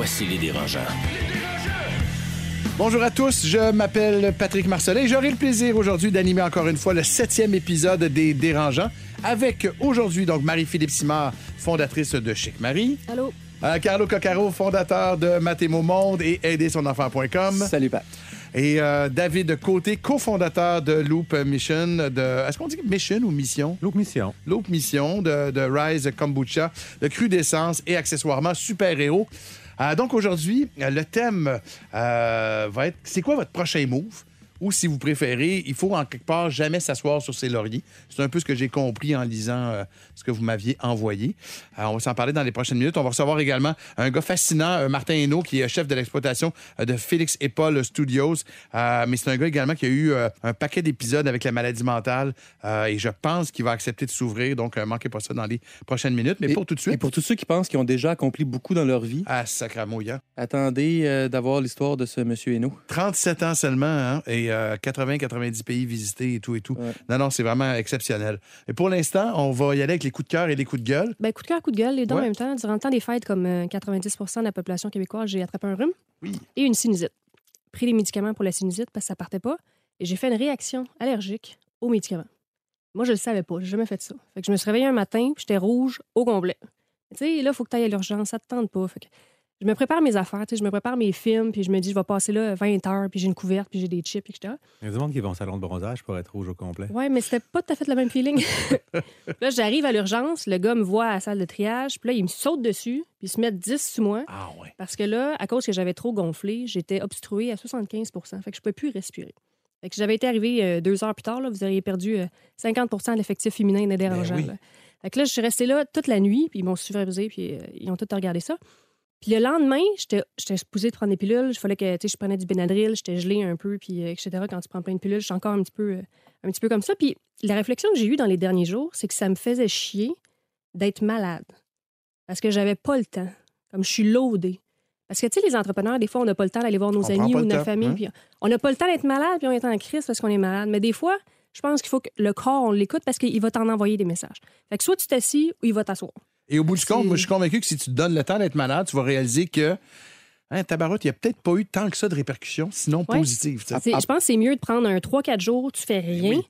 Voici les dérangeants. Bonjour à tous, je m'appelle Patrick Marcelin et j'aurai le plaisir aujourd'hui d'animer encore une fois le septième épisode des Dérangeants avec aujourd'hui donc Marie-Philippe Simard, fondatrice de Chic Marie. Allô? Euh, Carlo Coccaro, fondateur de Mathémo Monde et aidersonenfant.com. Salut Pat. Et euh, David Côté, cofondateur de Loop Mission, de... Est-ce qu'on dit Mission ou Mission? Loop Mission. Loop Mission de, de Rise Kombucha, de cru d'essence et accessoirement super-héros. Euh, donc aujourd'hui, le thème euh, va être c'est quoi votre prochain move? Ou si vous préférez, il faut en quelque part jamais s'asseoir sur ses lauriers. C'est un peu ce que j'ai compris en lisant euh, ce que vous m'aviez envoyé. Euh, on va s'en parler dans les prochaines minutes. On va recevoir également un gars fascinant, euh, Martin Hainaut, qui est chef de l'exploitation euh, de Félix et Paul Studios. Euh, mais c'est un gars également qui a eu euh, un paquet d'épisodes avec la maladie mentale. Euh, et je pense qu'il va accepter de s'ouvrir. Donc, manquez pas ça dans les prochaines minutes. Mais Et- pour tout de Et suite, pour tous ceux qui pensent qu'ils ont déjà accompli beaucoup dans leur vie, ah, sacramouillant. attendez euh, d'avoir l'histoire de ce monsieur Hainaut. 37 ans seulement, hein, et 80-90 pays visités et tout et tout. Ouais. Non, non, c'est vraiment exceptionnel. Et pour l'instant, on va y aller avec les coups de cœur et les coups de gueule? Ben, coup de cœur, coup de gueule, les deux Ouais. en même temps. Durant le temps des fêtes, comme euh, 90 de la population québécoise, j'ai attrapé un rhume Oui. et une sinusite. Pris des médicaments pour la sinusite parce que ça partait pas. Et j'ai fait une réaction allergique aux médicaments. Moi, je le savais pas. J'ai jamais fait ça. Fait que je me suis réveillée un matin, j'étais rouge au complet. Tu sais, là, il faut que tu ailles à l'urgence. Ça te tente pas. Fait que je me prépare mes affaires. tu sais, Je me prépare mes films, puis je me dis, je vais passer là 20 heures, puis j'ai une couverte, puis j'ai des chips, etc. Il y a du monde qui va au salon de bronzage pour être rouge au complet. Ouais, mais c'était pas tout à fait le même feeling. là, j'arrive à l'urgence, le gars me voit à la salle de triage, puis là, il me saute dessus, puis il se met 10 sous moi. Ah ouais. Parce que là, à cause que j'avais trop gonflé, j'étais obstruée à 75% Fait que je pouvais plus respirer. Fait que j'avais été arrivée euh, deux heures plus tard, là, vous auriez perdu euh, 50% de l'effectif féminin des dérangeants. oui. là. Fait que là, je suis restée là toute la nuit, puis ils m'ont supervisé, puis euh, ils ont tout regardé ça. Puis le lendemain, j'étais supposée de prendre des pilules. Il fallait que je prenais du Benadryl, j'étais gelée un peu, puis euh, etc. Quand tu prends plein de pilules, j'étais encore un petit peu, euh, un petit peu comme ça. Puis la réflexion que j'ai eue dans les derniers jours, c'est que ça me faisait chier d'être malade. Parce que j'avais pas le temps. Comme je suis loadée. Parce que, tu sais, les entrepreneurs, des fois, on n'a pas le temps d'aller voir nos On amis ou notre temps, famille. hein? Puis on n'a pas le temps d'être malade, puis on est en crise parce qu'on est malade. Mais des fois, je pense qu'il faut que le corps, on l'écoute parce qu'il va t'en envoyer des messages. Fait que soit tu t'assis ou il va t'asseoir. Et au bout du compte, moi, je suis convaincu que si tu te donnes le temps d'être malade, tu vas réaliser que, hein, tabarouette, il n'y a peut-être pas eu tant que ça de répercussions, sinon Ouais. positives. Je pense que c'est mieux de prendre un 3-4 jours, tu fais rien, oui.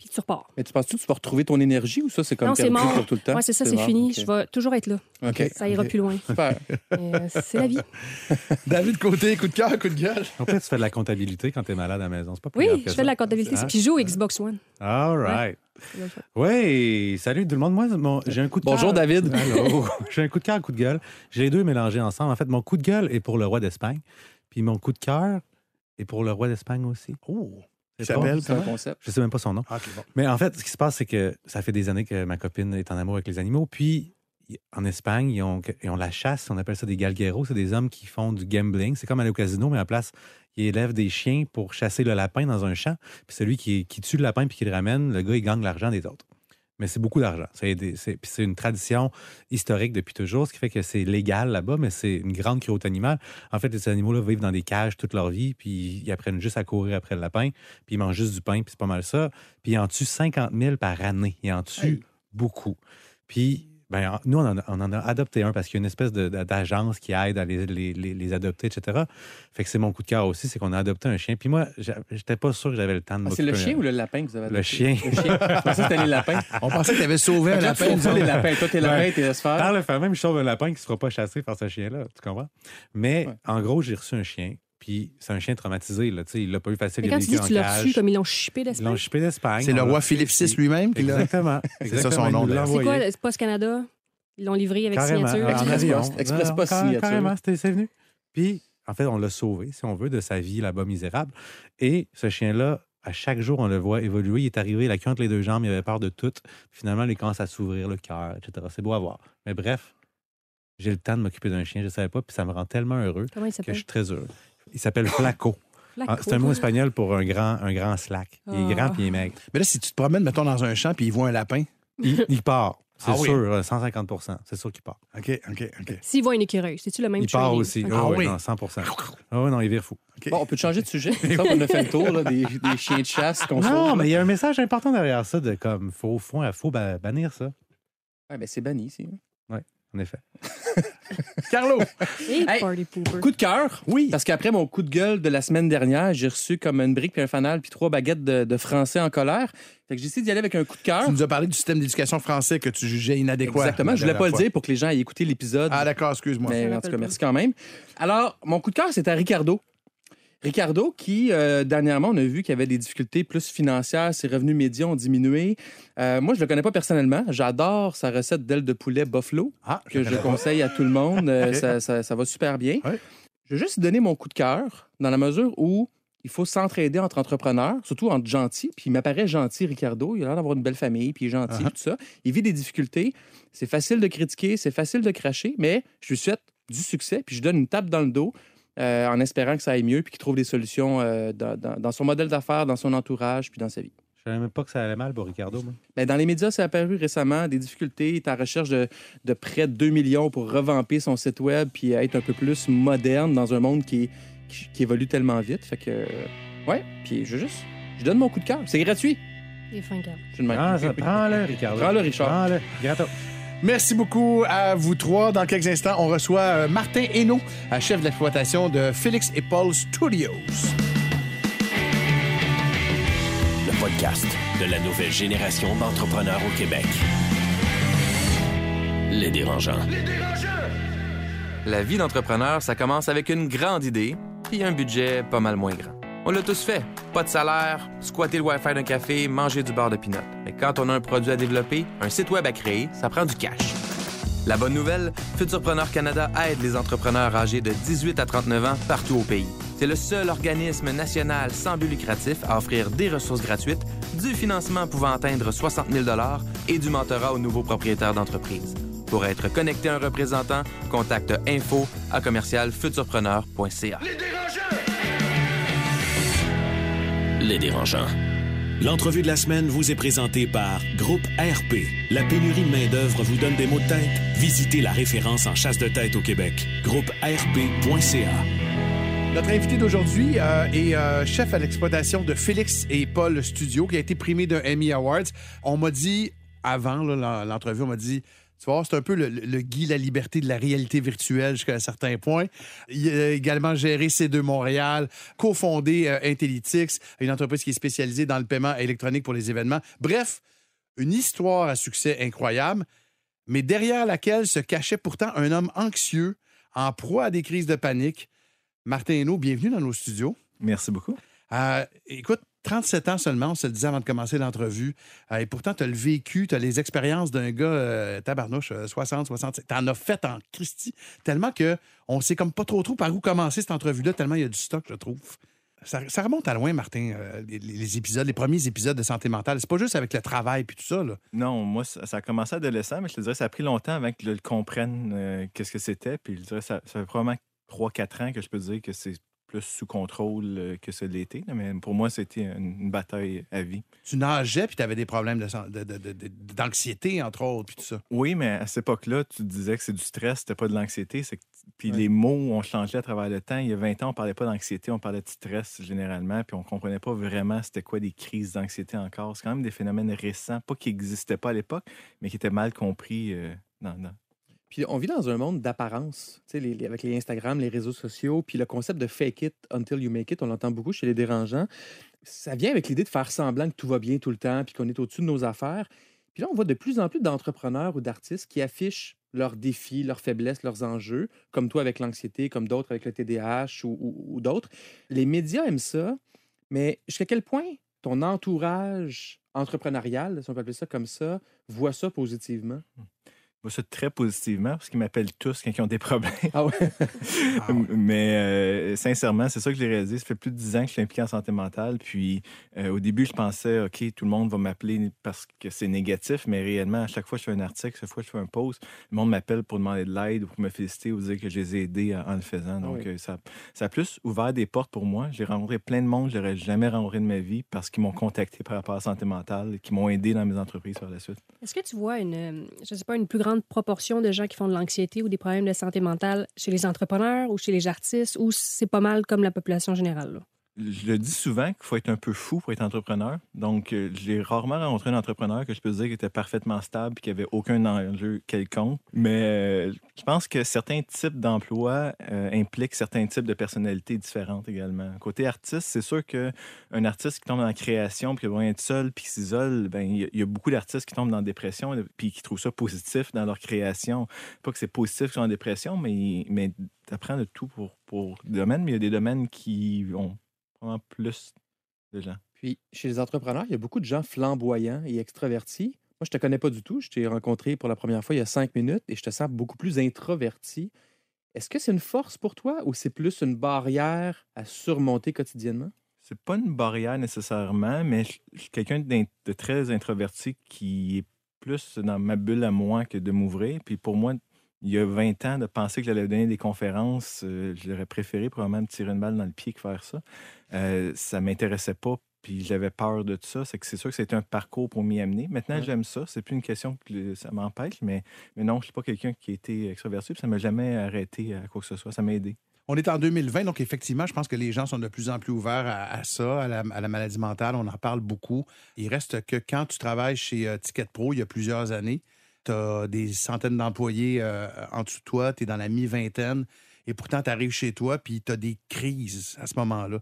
Puis tu repars. Mais tu penses-tu que tu vas retrouver ton énergie ou ça, c'est comme Non, c'est perdu mort. pour tout le temps? Ouais, c'est ça, c'est mort, fini. Je vais toujours être là. OK. Ça ira plus loin. Super. Euh, c'est la vie. David Côté, coup de cœur, coup de gueule. En fait, tu fais de la comptabilité quand tu es malade à la maison. C'est pas plus Oui, je fais ça. de la comptabilité. Ah. Puis je joue au Xbox One. All right. Oui, salut tout le monde. Moi, mon- j'ai un coup de Bonjour, cœur. David. Allô. j'ai un coup de cœur, un coup de gueule. J'ai les deux mélangés ensemble. En fait, mon coup de gueule est pour le roi d'Espagne. Puis mon coup de cœur est pour le roi d'Espagne aussi. Oh, il C'est pas- s'appelle C'est un comment? concept. Je sais même pas son nom. Ah, bon. Mais en fait, ce qui se passe, c'est que ça fait des années que ma copine est en amour avec les animaux. Puis, en Espagne, ils ont, ils ont la chasse. On appelle ça des galgueros. C'est des hommes qui font du gambling. C'est comme aller au casino, mais à la place, ils élèvent des chiens pour chasser le lapin dans un champ. Puis celui qui, qui tue le lapin puis qui le ramène, le gars, il gagne l'argent des autres. Mais c'est beaucoup d'argent. C'est une tradition historique depuis toujours, ce qui fait que c'est légal là-bas, mais c'est une grande cruauté animale. En fait, ces animaux-là vivent dans des cages toute leur vie, puis ils apprennent juste à courir après le lapin, puis ils mangent juste du pain, puis c'est pas mal ça. Puis ils en tuent 50 000 par année. Ils en tuent Hey. beaucoup. Puis, ben, en- nous, on en, a, on en a adopté un parce qu'il y a une espèce d'agence qui aide à les, les- les- les adopter, etc. Fait que c'est mon coup de cœur aussi, c'est qu'on a adopté un chien. Puis moi, j'étais pas sûr que j'avais le temps de Ah, c'est le chien un- ou le lapin que vous avez Le adopté? chien. Le chien. Je pensais que c'était les lapins. On pensait que tu avais sauvé un lapin. tu les lapins. Toi, t'es lapin, t'es faire. Par le fait même, je sauve un lapin qui ne se fera pas chasser par ce chien-là. Tu comprends? Mais Ouais. en gros, j'ai reçu un chien. Puis c'est un chien traumatisé. Là, tu sais, il l'a pas eu facile. Mais il quand tu dis tu l'as reçu comme ils l'ont chippé Ils l'ont d'Espagne, chippé d'Espagne. C'est le roi l'a- Philippe VI lui-même qui l'a. Exactement. C'est ça son nom, il l'a c'est quoi, c'est Post Canada? Ils l'ont livré avec Carrément, signature. Express. Post, Express Post signature. Carrément, c'est venu. Puis, en fait, on l'a sauvé, si on veut, de sa vie là-bas misérable. Et ce chien-là, à chaque jour, on le voit évoluer. Il est arrivé, il a queue entre les deux jambes, il avait peur de tout. Finalement, il commence à s'ouvrir le cœur, etc. C'est beau à voir. Mais bref, j'ai le temps de m'occuper d'un chien. Je ne savais pas, puis ça me rend tellement heureux Comment il que je s'appelle? suis très heureux. Il s'appelle Flaco. Flaco. Ah, C'est un mot espagnol pour un grand, un grand slack. Il est Ah. grand puis il est maigre. Mais là, si tu te promènes, mettons, dans un champ puis il voit un lapin. Il, il part. C'est Ah oui. sûr, euh, 150% C'est sûr qu'il part. OK, OK, OK. S'il voit une écureuil, c'est-tu le même Il part aussi. Ah Ah oui, oui. non, 100 Ah oui, non, il vire fou. Bon, on peut te changer de sujet. Ça, on a fait le tour là, des, des chiens de chasse qu'on Non, mais il y a un message important derrière ça de comme, faut, faut, faut ba- bannir ça, Ouais, ben, c'est banni ici. En effet. Carlo! Hey, party pooper. Coup de cœur. Oui. Parce qu'après mon coup de gueule de la semaine dernière, j'ai reçu comme une brique puis un fanal puis trois baguettes de, de français en colère. Fait que j'ai essayé d'y aller avec un coup de cœur. Tu nous as parlé du système d'éducation français que tu jugeais inadéquat. Exactement. Je voulais pas le dire pour que les gens aient écouté l'épisode. Ah, d'accord, excuse-moi. Mais en tout cas, merci quand même. Alors, mon coup de cœur, c'est à Ricardo. Ricardo, qui, euh, dernièrement, on a vu qu'il avait des difficultés plus financières, ses revenus médias ont diminué. Euh, moi, je le connais pas personnellement. J'adore sa recette d'aile de poulet Buffalo, Ah, que je conseille à tout le monde. Euh, ça, ça- ça va super bien. Ouais. Je vais juste donner mon coup de cœur dans la mesure où il faut s'entraider entre entrepreneurs, surtout entre gentils. Puis il m'apparaît gentil, Ricardo. Il a l'air d'avoir une belle famille, puis il est gentil, Uh-huh. tout ça. Il vit des difficultés. C'est facile de critiquer, c'est facile de cracher, mais je lui souhaite du succès, puis je donne une tape dans le dos euh, en espérant que ça aille mieux, puis qu'il trouve des solutions euh, dans, dans- dans son modèle d'affaires, dans son entourage, puis dans sa vie. Je savais même pas que ça allait mal pour Ricardo. moi. Ben, dans les médias, c'est apparu récemment des difficultés. Il est en recherche de, de près de 2 millions pour revamper son site web puis être un peu plus moderne dans un monde qui, qui, qui évolue tellement vite. Fait que, ouais, puis je juste, je donne mon coup de cœur. C'est gratuit. Il est fin, même. Ah, ça, prends-le, Ricardo. Prends-le, Richard. Prends-le. Gratos. Merci beaucoup à vous trois. Dans quelques instants, on reçoit euh, Martin Hainaut, euh, chef d'exploitation de Félix et Paul Studios. Le podcast de la nouvelle génération d'entrepreneurs au Québec. Les dérangeants. La vie d'entrepreneur, ça commence avec une grande idée puis un budget pas mal moins grand. On l'a tous fait. Pas de salaire, squatter le Wi-Fi d'un café, manger du beurre de pinot. Mais quand on a un produit à développer, un site web à créer, ça prend du cash. La bonne nouvelle, Futurpreneur Canada aide les entrepreneurs âgés de 18 à 39 ans partout au pays. C'est le seul organisme national sans but lucratif à offrir des ressources gratuites, du financement pouvant atteindre 60 000 et du mentorat aux nouveaux propriétaires d'entreprise. Pour être connecté à un représentant, contacte info à commercialfuturpreneur.ca. Les. L'entrevue de la semaine vous est présentée par Groupe RP. La pénurie de main-d'œuvre vous donne des maux de tête? Visitez la référence en chasse de tête au Québec. Groupe RP.ca. Notre invité d'aujourd'hui euh, est euh, chef à l'exploitation de Félix et Paul Studio, qui a été primé d'un Emmy Awards. On m'a dit, avant l'entrevue, on m'a dit, tu vois, c'est un peu le, le- Guy La Liberté de la réalité virtuelle jusqu'à un certain point. Il a également géré C2 Montréal, cofondé euh, une entreprise qui est spécialisée dans le paiement électronique pour les événements. Bref, une histoire à succès incroyable, mais derrière laquelle se cachait pourtant un homme anxieux, en proie à des crises de panique. Martin Hainaut, bienvenue dans nos studios. Merci beaucoup. Euh, écoute, 37 ans seulement, on se le disait avant de commencer l'entrevue. Euh, et pourtant, tu as le vécu, tu as les expériences d'un gars, euh, tabarnouche, euh, 60, 67. Tu en as fait en Christie. Tellement que on sait comme pas trop trop par où commencer cette entrevue-là, tellement il y a du stock, je trouve. Ça, remonte à loin, Martin, euh, les, épisodes, les premiers épisodes de santé mentale. C'est pas juste avec le travail puis tout ça. Là. Non, moi, ça, a commencé adolescent, mais je te dirais ça a pris longtemps avant que je le comprenne euh, qu'est-ce que c'était. Puis je dirais ça, ça fait probablement 3-4 ans que je peux dire que c'est plus sous contrôle euh, que ce l'était. là, Mais pour moi, c'était une, bataille à vie. Tu nageais puis tu avais des problèmes de de- de- de- de- d'anxiété, entre autres, puis tout ça. Oui, mais à cette époque-là, tu disais que c'est du stress, c'était pas de l'anxiété. Puis Ouais. les mots ont changé à travers le temps. Il y a 20 ans, on parlait pas d'anxiété, on parlait de stress généralement, puis on comprenait pas vraiment c'était quoi des crises d'anxiété encore. C'est quand même des phénomènes récents, pas qui n'existaient pas à l'époque, mais qui étaient mal compris euh, dans, dans- Puis on vit dans un monde d'apparence, les- avec les Instagram, les réseaux sociaux, puis le concept de fake it until you make it, on l'entend beaucoup chez les dérangeants. Ça vient avec l'idée de faire semblant que tout va bien tout le temps, puis qu'on est au-dessus de nos affaires. Puis là, on voit de plus en plus d'entrepreneurs ou d'artistes qui affichent leurs défis, leurs faiblesses, leurs enjeux, comme toi avec l'anxiété, comme d'autres avec le TDAH ou, ou- ou d'autres. Les médias aiment ça, mais jusqu'à quel point ton entourage entrepreneurial, si on peut appeler ça comme ça, voit ça positivement? Vois ça très positivement parce qu'ils m'appellent tous quand ils ont des problèmes. Ah ouais? Ah ouais. Mais euh, sincèrement, c'est ça que j'ai réalisé. Ça fait plus de 10 ans que je suis impliqué en santé mentale. Puis euh, au début, je pensais, OK, tout le monde va m'appeler parce que c'est négatif. Mais réellement, à chaque fois que je fais un article, chaque fois que je fais un post, le monde m'appelle pour demander de l'aide ou pour me féliciter ou dire que je les ai aidés en, en le faisant. Donc, oui. euh, ça, ça a plus ouvert des portes pour moi. J'ai rencontré plein de monde que j'aurais jamais rencontré de ma vie parce qu'ils m'ont contacté par rapport à la santé mentale et qui m'ont aidé dans mes entreprises par la suite. Est-ce que tu vois une, je sais pas, une plus grande proportion de gens qui font de l'anxiété ou des problèmes de santé mentale chez les entrepreneurs ou chez les artistes ou c'est pas mal comme la population générale? Je le dis souvent qu'il faut être un peu fou pour être entrepreneur. Donc, euh, j'ai rarement rencontré un entrepreneur que je peux dire qui était parfaitement stable et qui avait aucun enjeu quelconque. Mais euh, je pense que certains types d'emplois euh, impliquent certains types de personnalités différentes également. Côté artiste, c'est sûr qu'un artiste qui tombe dans la création puis qui va être seul puis qui s'isole, ben il y a- beaucoup d'artistes qui tombent dans la dépression puis qui trouvent ça positif dans leur création. Pas que c'est positif qu'ils sont en dépression, mais, mais apprends de tout pour, pour des domaines, mais il y a des domaines qui ont plus de gens. Puis, chez les entrepreneurs, il y a beaucoup de gens flamboyants et extravertis. Moi, je te connais pas du tout. Je t'ai rencontré pour la première fois il y a cinq minutes et je te sens beaucoup plus introverti. Est-ce que c'est une force pour toi ou c'est plus une barrière à surmonter quotidiennement? C'est pas une barrière nécessairement, mais je je suis quelqu'un de très introverti qui est plus dans ma bulle à moi que de m'ouvrir. Puis pour moi, il y a 20 ans, de penser que j'allais donner des conférences, euh, j'aurais préféré probablement me tirer une balle dans le pied que faire ça. Euh, ça m'intéressait pas, puis j'avais peur de tout ça. C'est que c'est sûr que c'est un parcours pour m'y amener. Maintenant, Ouais. j'aime ça. C'est plus une question que ça m'empêche, mais, mais non, je suis pas quelqu'un qui a été extraverti, puis ça m'a jamais arrêté à quoi que ce soit. Ça m'a aidé. On est en 2020, donc effectivement, je pense que les gens sont de plus en plus ouverts à, à ça, à la, à la maladie mentale. On en parle beaucoup. Il reste que quand tu travailles chez euh, Ticket Pro il y a plusieurs années, tu as des centaines d'employés euh, en dessous de toi, tu es dans la mi-vingtaine, et pourtant, tu arrives chez toi, puis tu as des crises à ce moment-là.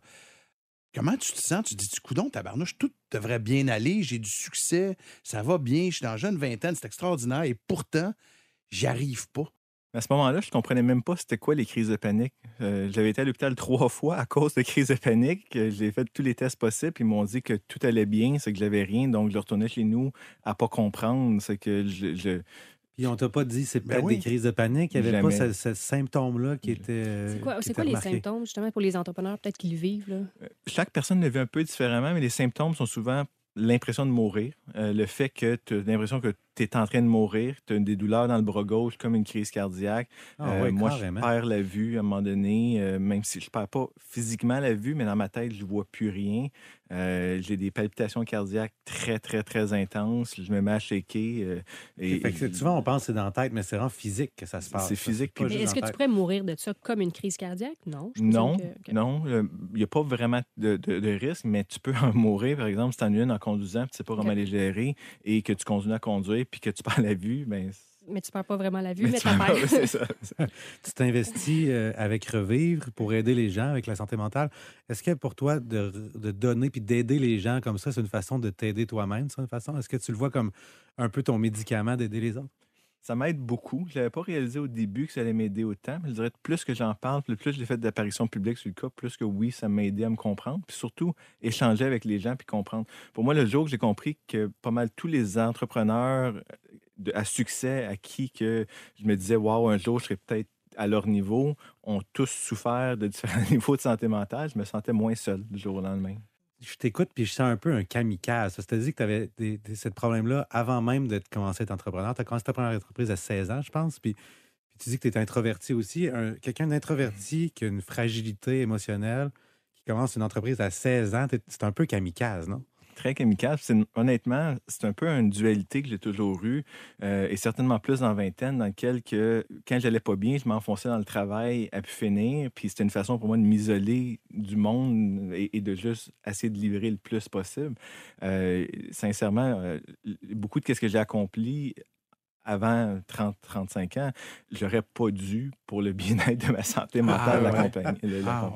Comment tu te sens? Tu te dis, tu coudon, tabarnouche, tout devrait bien aller, j'ai du succès, ça va bien, je suis dans la jeune vingtaine, c'est extraordinaire, et pourtant, j'y arrive pas. À ce moment-là, je comprenais même pas c'était quoi les crises de panique. Euh, J'avais été à l'hôpital trois fois à cause de crises de panique. Euh, J'ai fait tous les tests possibles. Ils m'ont dit que tout allait bien, c'est que j'avais rien. Donc, je retournais chez nous à pas comprendre. C'est que je, je- Puis on t'a pas dit c'est Ben peut-être oui. des crises de panique. Il n'y avait pas ce, ce symptôme-là qui était. euh, C'est quoi, qui c'est était quoi les symptômes, justement, pour les entrepreneurs, peut-être qu'ils vivent? Là? chaque personne le vit un peu différemment, mais les symptômes sont souvent l'impression de mourir, euh, le fait que tu as l'impression que tu es en train de mourir, tu as des douleurs dans le bras gauche comme une crise cardiaque. Ah Euh, ouais, moi, carrément. je perds la vue à un moment donné, euh, même si je perds pas physiquement la vue, mais dans ma tête, je vois plus rien. Euh, J'ai des palpitations cardiaques très, très, très intenses. Je me mets à shaker. euh, et, Fait que c'est- souvent, on pense que c'est dans la tête, mais c'est vraiment physique que ça se passe. C'est physique, pas Mais est-ce que tu pourrais mourir de ça comme une crise cardiaque? Non. je Non, que- non, il n'y a pas vraiment de, de- de risque, mais tu peux en mourir, par exemple, si tu en une en conduisant, puis tu sais pas comment les gérer, et que tu continues à conduire, puis que tu perds la vue, ben, Mais tu perds pas vraiment la vue, mais mais, tu perds- ça. Tu t'investis euh, avec Revivre pour aider les gens avec la santé mentale. Est-ce que pour toi, de, de donner puis d'aider les gens comme ça, c'est une façon de t'aider toi-même, c'est une façon? Est-ce que tu le vois comme un peu ton médicament d'aider les autres? Ça m'aide beaucoup. Je l'avais pas réalisé au début que ça allait m'aider autant, je dirais que plus que j'en parle, plus plus j'ai fait d'apparitions publiques sur le cas, plus que oui, ça m'a aidé à me comprendre, puis surtout échanger avec les gens puis comprendre. Pour moi, le jour que j'ai compris que pas mal tous les entrepreneurs de- à succès à qui que je me disais, waouh, un jour, je serais peut-être à leur niveau, ont tous souffert de différents niveaux de santé mentale, je me sentais moins seul du jour au lendemain. Je t'écoute puis je sens un peu un kamikaze. C'est-à-dire que tu avais des, ce problème-là avant même de commencer à être entrepreneur. Tu as commencé ta première entreprise à 16 ans, je pense, puis, puis tu dis que tu introverti aussi. Un- Quelqu'un d'introverti qui a une fragilité émotionnelle, qui commence une entreprise à 16 ans, c'est un peu kamikaze, non? Très kamikaze. C'est honnêtement, c'est un peu une dualité que j'ai toujours eue, euh, et certainement plus dans la vingtaine, dans lequel que, quand j'allais pas bien, je m'enfonçais dans le travail à pu finir, puis c'était une façon pour moi de m'isoler du monde et, et de juste essayer de livrer le plus possible. Euh, sincèrement, euh, beaucoup de ce que j'ai accompli avant 30-35 ans, j'aurais pas dû pour le bien-être de ma santé mentale ouais. l'accompagner. Ah.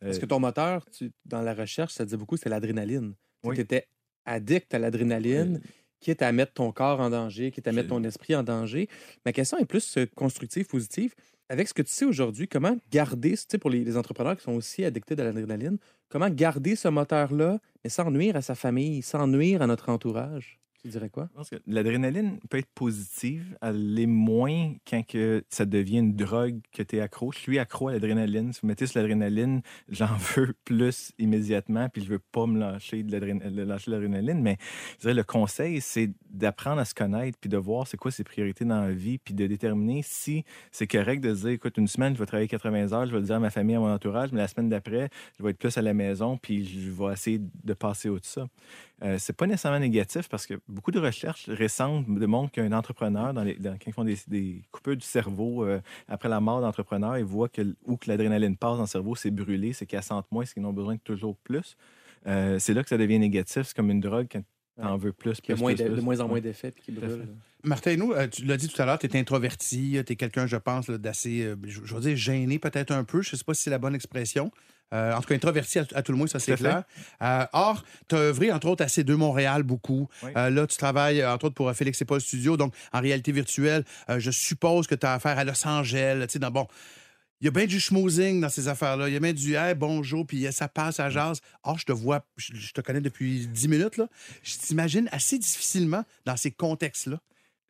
Parce Euh, que ton moteur, tu- dans la recherche, ça disait beaucoup, c'est l'adrénaline. Oui. Tu étais addict à l'adrénaline, quitte à mettre ton corps en danger, quitte à mettre ton esprit en danger. Ma question est plus euh, constructive, positive. Avec ce que tu sais aujourd'hui, comment garder, tu sais, pour les, les entrepreneurs qui sont aussi addictés à l'adrénaline, comment garder ce moteur-là, mais sans nuire à sa famille, sans nuire à notre entourage? Tu dirais quoi? L'adrénaline peut être positive, elle l'est moins quand que ça devient une drogue que tu es accro. Je suis accro à l'adrénaline. Si vous mettez sur l'adrénaline, j'en veux plus immédiatement, puis je veux pas me lâcher de l'adrénaline. Mais je dirais, le conseil, c'est d'apprendre à se connaître, puis de voir c'est quoi ses priorités dans la vie, puis de déterminer si c'est correct de dire, écoute, une semaine, je vais travailler 80 heures, je vais le dire à ma famille, à mon entourage, mais la semaine d'après, je vais être plus à la maison, puis je vais essayer de passer au-dessus. Euh, c'est pas nécessairement négatif parce que beaucoup de recherches récentes démontrent qu'un entrepreneur, dans les, dans- quand ils font des, des coupures du cerveau euh, après la mort d'entrepreneur, ils voient que où que l'adrénaline passe dans le cerveau, c'est brûlé, c'est qu'ils sentent moins, c'est qu'ils en ont besoin de toujours plus. Euh, c'est là que ça devient négatif. C'est comme une drogue quand tu en veux plus, Qui a plus, moins plus, de, plus. de moins en moins d'effets puis qui Tout à brûle. fait. Martin, nous, euh, tu l'as dit tout à l'heure, tu es introverti, tu es quelqu'un, je pense, d'assez, je, je veux dire, gêné peut-être un peu. Je ne sais pas si c'est la bonne expression. Euh, en tout cas, introverti à, à tout le moins, ça c'est clair. Euh, or, tu as œuvré, entre autres, à C2 Montréal beaucoup. Oui. Euh, là, tu travailles, entre autres, pour Félix et Paul Studio, donc en réalité virtuelle. Je suppose que tu as affaire à Los Angeles. Tu sais, dans- bon, il y a bien du schmoozing dans ces affaires-là. Il y a bien du hey, bonjour, puis ça passe à jase. Or, je te vois, je, je te connais depuis 10 minutes. Là. Je t'imagine assez difficilement dans ces contextes-là.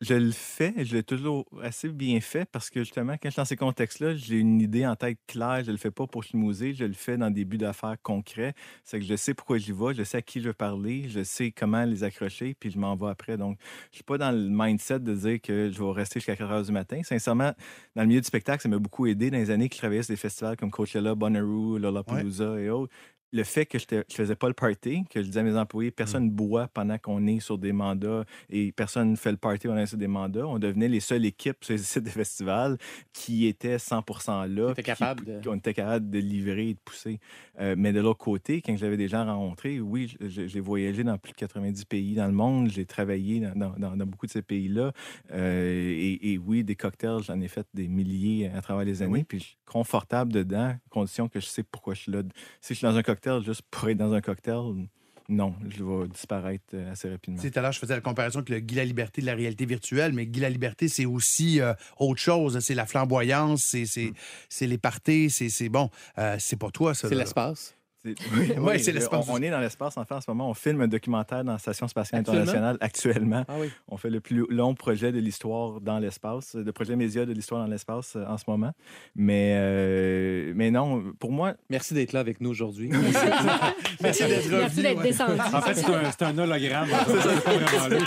Je le fais, je l'ai toujours assez bien fait parce que justement, quand je suis dans ces contextes-là, j'ai une idée en tête claire. Je le fais pas pour schmouser, je le fais dans des buts d'affaires concrets. C'est que je sais pourquoi j'y vais, je sais à qui je veux parler, je sais comment les accrocher, puis je m'en vais après. Donc, je suis pas dans le mindset de dire que je vais rester jusqu'à 4 heures du matin. Sincèrement, dans le milieu du spectacle, ça m'a beaucoup aidé dans les années que je travaillais sur des festivals comme Coachella, Bonnaroo, Lollapalooza et autres. Le fait que je ne faisais pas le party, que je disais à mes employés, personne ne boit pendant qu'on est sur des mandats et personne ne fait le party pendant qu'on est sur des mandats, on devenait les seules équipes sur les sites de festivals qui étaient 100 là. Qui étaient puis capables de- On était capable de livrer et de pousser. Euh, mais de l'autre côté, quand j'avais des gens rencontrés, oui, j'ai voyagé dans plus de 90 pays dans le monde, j'ai travaillé dans, dans- dans- dans beaucoup de ces pays-là. Euh, et, et oui, des cocktails, j'en ai fait des milliers à travers les années. Puis je suis confortable dedans, condition que je sais pourquoi je suis là. Si je suis dans un cocktail juste pour être dans un cocktail, non, je vais disparaître euh, assez rapidement. Tu sais, tout à l'heure, je faisais la comparaison avec le Guy la Liberté de la réalité virtuelle, mais Guy la Liberté, c'est aussi euh, autre chose. C'est la flamboyance, c'est, Mm. c'est, c'est les parties, c'est, c'est bon. euh, c'est pas toi, ça. C'est l'espace. C'est- Oui, c'est l'espace On, on est dans l'espace en fait en ce moment. On filme un documentaire dans la Station spatiale internationale actuellement. Ah oui. On fait le plus long projet de l'histoire dans l'espace, le projet média de l'histoire dans l'espace euh, en ce moment. Mais, euh, mais non, pour moi, Merci d'être là avec nous aujourd'hui. Merci d'être Merci d'être ouais. descendu. En fait, c'est un, c'est un hologramme. C'est pas vraiment lui.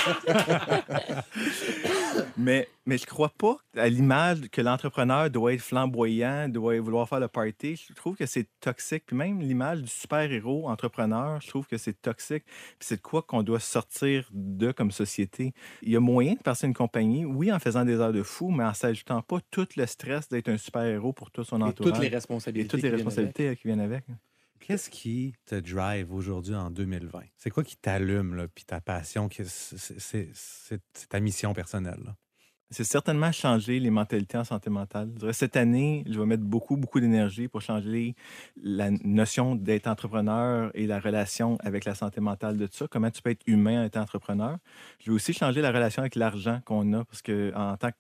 mais, mais je crois pas à l'image que l'entrepreneur doit être flamboyant, doit vouloir faire le party. Je trouve que c'est toxique. Puis même l'image du super-héros entrepreneur, je trouve que c'est toxique. Puis c'est de quoi qu'on doit sortir de comme société. Il y a moyen de passer une compagnie, oui, en faisant des heures de fou, mais en s'ajoutant pas tout le stress d'être un super-héros pour tout son Et entourage. toutes les Et responsabilités. toutes les qui viennent responsabilités euh, qui viennent avec. Qu'est-ce qui te drive aujourd'hui en 2020? C'est quoi qui t'allume, là, puis ta passion? c'est ta mission personnelle. là? C'est certainement changer les mentalités en santé mentale. Cette année, je vais mettre beaucoup, beaucoup d'énergie pour changer la notion d'être entrepreneur et la relation avec la santé mentale de tout ça. Comment tu peux être humain en étant entrepreneur? Je vais aussi changer la relation avec l'argent qu'on a parce que en tant que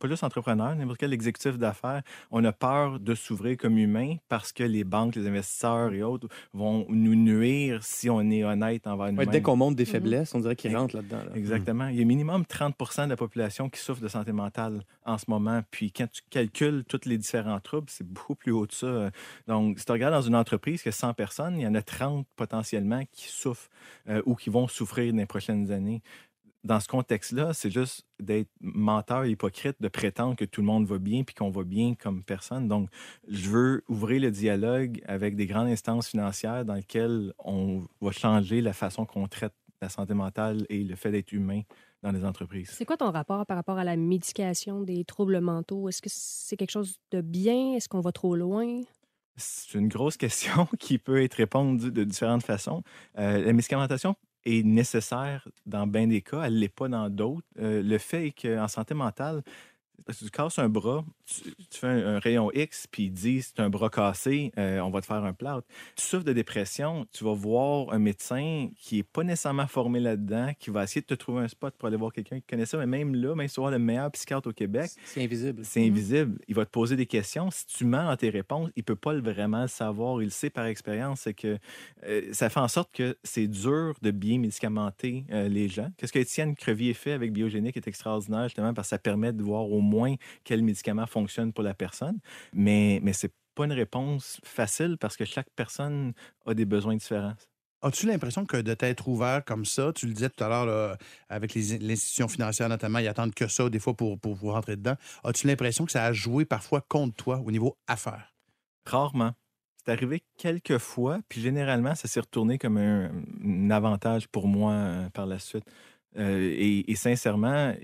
pas juste entrepreneur, n'importe quel exécutif d'affaires, on a peur de s'ouvrir comme humain parce que les banques, les investisseurs et autres vont nous nuire si on est honnête envers Ouais, nous-mêmes. dès qu'on montre des Mhm. faiblesses, on dirait qu'ils rentrent là-dedans. là. Exactement. Il y a minimum 30 de la population qui souffre de santé mentale en ce moment. Puis quand tu calcules tous les différents troubles, c'est beaucoup plus haut de ça. Donc, si tu regardes dans une entreprise qui a 100 personnes, il y en a 30 potentiellement qui souffrent euh, ou qui vont souffrir dans les prochaines années. Dans ce contexte-là, c'est juste d'être menteur et hypocrite, de prétendre que tout le monde va bien puis qu'on va bien comme personne. Donc, je veux ouvrir le dialogue avec des grandes instances financières dans lesquelles on va changer la façon qu'on traite la santé mentale et le fait d'être humain dans les entreprises. C'est quoi ton rapport par rapport à la médication des troubles mentaux? Est-ce que c'est quelque chose de bien? Est-ce qu'on va trop loin? C'est une grosse question qui peut être répondue de différentes façons. Euh, la médicamentation est nécessaire dans bien des cas, elle ne l'est pas dans d'autres. Euh, le fait est qu'en santé mentale, si tu casses un bras, tu, tu fais un, un rayon X, puis il dit c'est un bras cassé, euh, on va te faire un plâtre. Tu souffres de dépression, tu vas voir un médecin qui n'est pas nécessairement formé là-dedans, qui va essayer de te trouver un spot pour aller voir quelqu'un qui connaît ça, mais même là, même si tu le meilleur psychiatre au Québec, C'est invisible. c'est invisible. Il va te poser des questions. Si tu mens dans tes réponses, il peut pas le vraiment le savoir. Il le sait par expérience. C'est que euh, ça fait en sorte que c'est dur de bien médicamenter euh, les gens. Qu'est-ce que Étienne Crevier fait avec Biogénique est extraordinaire, justement, parce que ça permet de voir au moins quel médicament fonctionne pour la personne. Mais, mais c'est pas une réponse facile parce que chaque personne a des besoins différents. As-tu l'impression que de t'être ouvert comme ça, tu le disais tout à l'heure, avec les l'institution financière notamment, ils attendent que ça des fois pour, pour vous rentrer dedans. As-tu l'impression que ça a joué parfois contre toi au niveau affaires? Rarement. C'est arrivé quelques fois, puis généralement, ça s'est retourné comme un, un avantage pour moi euh, par la suite. Euh, et, et sincèrement,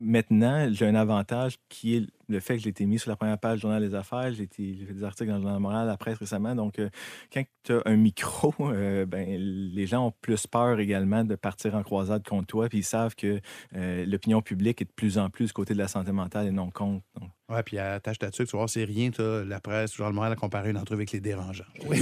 maintenant, j'ai un avantage qui est le fait que j'ai été mis sur la première page du Journal des Affaires. J'ai été- j'ai fait des articles dans le Journal de Montréal, la presse récemment. Donc, euh, quand tu as un micro, euh, ben, les gens ont plus peur également de partir en croisade contre toi, puis ils savent que euh, l'opinion publique est de plus en plus du côté de la santé mentale et non contre. Donc, Ouais, puis attache ta tuque, tu vas voir, c'est rien, la presse, toujours le moral à comparer une entrevue avec les dérangeants. Oui,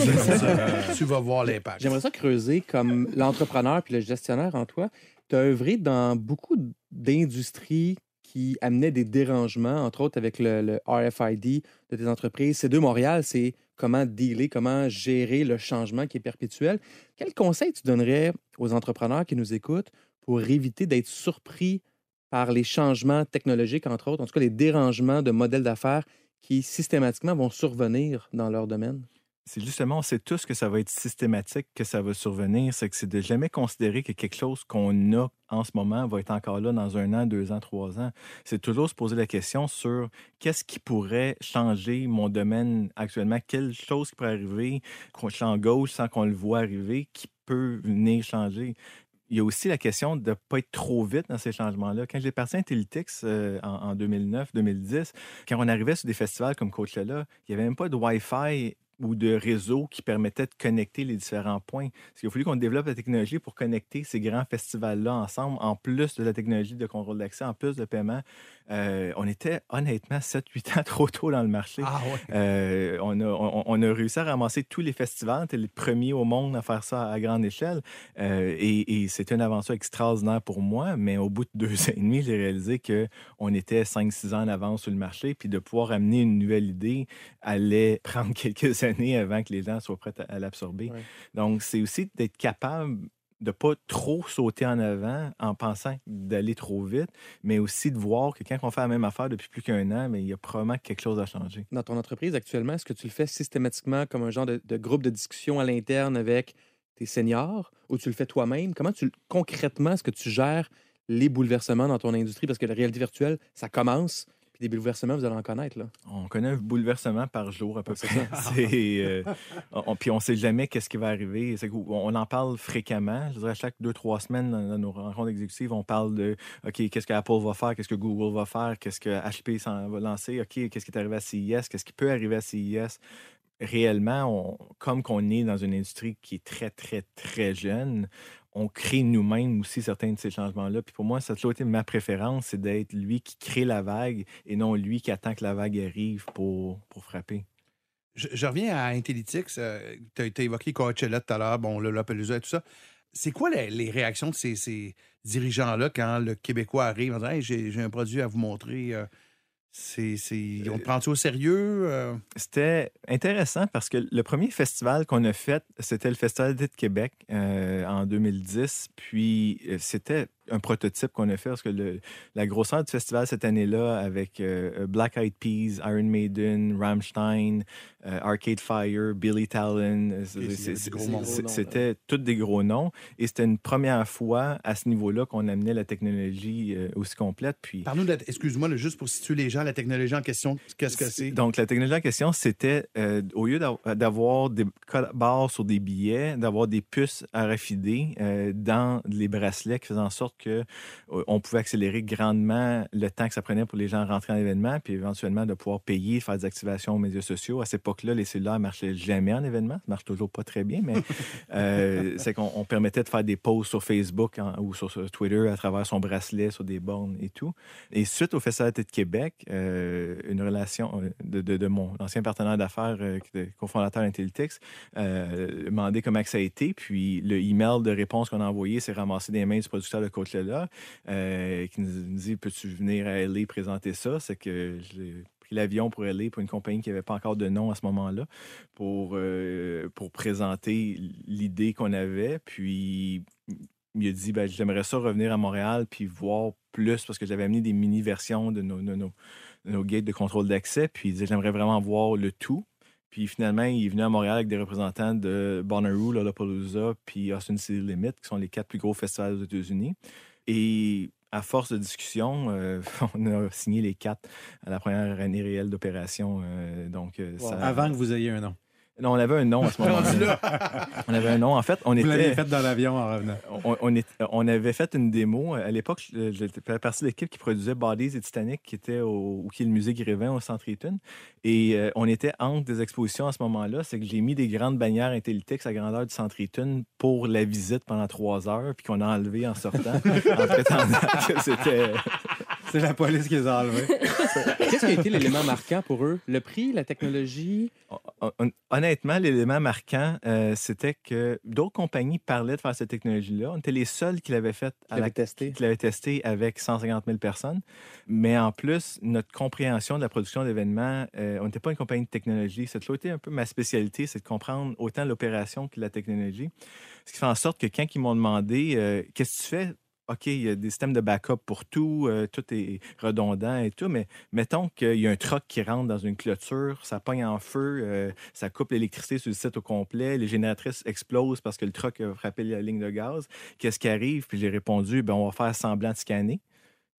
tu vas voir l'impact. J'aimerais ça creuser comme l'entrepreneur puis le gestionnaire en toi. Tu as œuvré dans beaucoup d'industries qui amenaient des dérangements, entre autres avec le, RFID de tes entreprises. C2 Montréal, c'est comment dealer, comment gérer le changement qui est perpétuel. Quel conseil tu donnerais aux entrepreneurs qui nous écoutent pour éviter d'être surpris par les changements technologiques, entre autres, en tout cas les dérangements de modèles d'affaires qui systématiquement vont survenir dans leur domaine? C'est justement, on sait tous que ça va être systématique, que ça va survenir. C'est que c'est de jamais considérer que quelque chose qu'on a en ce moment va être encore là dans un an, deux ans, trois ans. C'est toujours se poser la question sur qu'est-ce qui pourrait changer mon domaine actuellement, quelle chose qui pourrait arriver, qu'on change gauche sans qu'on le voit arriver, qui peut venir changer. Il y a aussi la question de ne pas être trop vite dans ces changements-là. Quand j'ai parti à euh, en, en 2009-2010, quand on arrivait sur des festivals comme Coachella, il n'y avait même pas de Wi-Fi ou de réseau qui permettait de connecter les différents points. Qu'il a fallu qu'on développe la technologie pour connecter ces grands festivals-là ensemble, en plus de la technologie de contrôle d'accès, en plus de paiement. Euh, on était honnêtement 7-8 ans trop tôt dans le marché. Ah ouais. Euh, on, a, on, on a réussi à ramasser tous les festivals. On était les premiers au monde à faire ça à grande échelle. Euh, et et c'était une aventure extraordinaire pour moi. Mais au bout de deux ans et demi, j'ai réalisé qu'on était 5-6 ans en avance sur le marché. Puis de pouvoir amener une nouvelle idée allait prendre quelques années avant que les gens soient prêts à, à l'absorber. Ouais. Donc, c'est aussi d'être capable de pas trop sauter en avant en pensant d'aller trop vite, mais aussi de voir que quand on fait la même affaire depuis plus qu'un an, mais il y a probablement quelque chose à changer. dans ton entreprise actuellement, est-ce que tu le fais systématiquement comme un genre de, de groupe de discussion à l'interne avec tes seniors ou tu le fais toi-même? Comment tu concrètement est-ce que tu gères les bouleversements dans ton industrie? Parce que la réalité virtuelle, ça commence, puis des bouleversements, vous allez en connaître. Là. On connaît un bouleversement par jour à peu près. Euh, on, puis on sait jamais qu'est-ce qui va arriver. On en parle fréquemment. Je dirais à chaque deux, trois semaines dans, dans nos rencontres exécutives, on parle de OK, qu'est-ce que Apple va faire, qu'est-ce que Google va faire, qu'est-ce que HP s'en va lancer, OK, qu'est-ce qui est arrivé à CIS, qu'est-ce qui peut arriver à CIS. Réellement, on- comme qu'on est dans une industrie qui est très, très, très jeune, on crée nous-mêmes aussi certains de ces changements-là. Puis pour moi, ça a toujours été ma préférence, c'est d'être lui qui crée la vague et non lui qui attend que la vague arrive pour, pour frapper. Je, reviens à Intellytics. tu as, évoqué Coachella tout à l'heure, bon, le et tout ça. C'est quoi les, réactions de ces, dirigeants-là quand le Québécois arrive en disant Hey, j'ai j'ai un produit à vous montrer? euh, on te prend-tu au sérieux? euh? C'était intéressant parce que le premier festival qu'on a fait, c'était le Festival d'été de Québec euh, en 2010. Puis euh, c'était un prototype qu'on a fait parce que le- la grosseur du festival cette année-là avec euh, Black Eyed Peas, Iron Maiden, Rammstein, euh, Arcade Fire, Billy Talon, euh, c'était tous des gros noms. Et c'était une première fois à ce niveau-là qu'on amenait la technologie euh, aussi complète. Puis Parle-nous, excuse-moi, juste pour situer les gens, la technologie en question, qu'est-ce que c'est? donc, la technologie en question, c'était, euh, au lieu d'av- d'avoir des barres sur des billets, d'avoir des puces RFID euh, dans les bracelets qui faisaient en sorte que euh, on pouvait accélérer grandement le temps que ça prenait pour les gens à rentrer en événement, puis éventuellement de pouvoir payer, faire des activations aux médias sociaux. À cette époque-là, les cellulaires marchaient jamais en événement. Ça marche toujours pas très bien, mais euh, c'est qu'on on permettait de faire des posts sur Facebook en- ou sur, sur Twitter à travers son bracelet, sur des bornes et tout. Et suite au Festival de Québec, euh, une relation euh, de, de- de mon ancien partenaire d'affaires, cofondateur d'Intellytics, euh, demandé comment ça a été. Puis le email de réponse qu'on a envoyé s'est ramassé des mains du producteur de Coachella, euh, qui nous dit Peux-tu venir à LA présenter ça? C'est que j'ai pris l'avion pour LA pour une compagnie qui n'avait pas encore de nom à ce moment-là pour, euh, pour présenter l'idée qu'on avait. Puis il a dit ben, J'aimerais ça revenir à Montréal puis voir plus parce que j'avais amené des mini-versions de nos, nos, nos gates de contrôle d'accès. Puis il disait J'aimerais vraiment voir le tout. Puis finalement, il est venu à Montréal avec des représentants de Bonnaroo, Lollapalooza, puis Austin City Limit, qui sont les quatre plus gros festivals aux États-Unis. Et à force de discussion, euh, on a signé les quatre à la première année réelle d'opération. euh, donc, euh, ça- Avant que vous ayez un nom. Non, on avait un nom à ce moment-là. on avait un nom. En fait, on Vous était. fait dans l'avion en revenant. On, on est- on avait fait une démo. À l'époque, j'étais partie de l'équipe qui produisait Bodies et Titanic, qui était au, qui est le musée Grévin au Centre Eaton. Et euh, on était entre des expositions à ce moment-là. C'est que j'ai mis des grandes bannières Intellitex à grandeur du Centre Eaton pour la visite pendant trois heures, puis qu'on a enlevé en sortant, en prétendant que c'était. C'est la police qui les a enlevés. Qu'est-ce qui a été l'élément marquant pour eux? Le prix, la technologie? Hon- hon- Honnêtement, l'élément marquant, euh, c'était que d'autres compagnies parlaient de faire cette technologie-là. On était les seuls qui l'avaient fait Qui à la l'avait testé? qui l'avait testé avec 150 000 personnes. Mais en plus, notre compréhension de la production d'événements, euh, on n'était pas une compagnie de technologie. C'est toujours été un peu ma spécialité, c'est de comprendre autant l'opération que la technologie. Ce qui fait en sorte que quand ils m'ont demandé euh, qu'est-ce que tu fais, OK, il y a des systèmes de backup pour tout, euh, tout est redondant et tout, mais mettons qu'il y a un truck qui rentre dans une clôture, ça pogne en feu, euh, ça coupe l'électricité sur le site au complet, les génératrices explosent parce que le truck a frappé la ligne de gaz. Qu'est-ce qui arrive? Puis j'ai répondu, ben, on va faire semblant de scanner.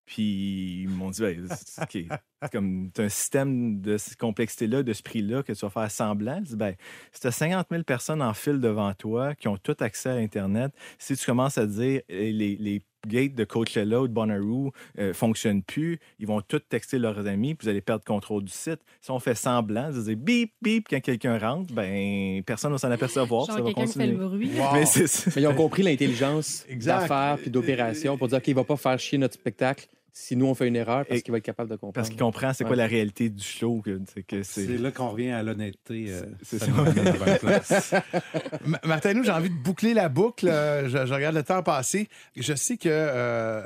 Puis ils m'ont dit, ben, c'est- OK, c'est comme un système de cette complexité-là, de ce prix-là, que tu vas faire semblant. Je dis, ben, si tu as 50 000 personnes en file devant toi qui ont tout accès à Internet, si tu commences à dire eh, les, les gates de Coachella ou de Bonnaroo ne fonctionnent plus, ils vont tous texter leurs amis, puis vous allez perdre contrôle du site. Si on fait semblant, de dire bip, bip quand quelqu'un rentre, ben personne ne va s'en apercevoir, Genre ça va quelqu'un qui fait continuer. le bruit. Wow. Mais ils ont compris l'intelligence d'affaires puis d'opération pour dire qu'il ne va pas faire chier notre spectacle si nous, on fait une erreur parce qu'il va être capable de comprendre. Parce qu'il comprend c'est quoi Ouais. la réalité du show. Que, c'est que C'est c'est... là qu'on revient à l'honnêteté. euh, C'est- ça Martin, nous, j'ai envie de boucler la boucle. Euh, Je, je regarde le temps passer. Je sais que. euh,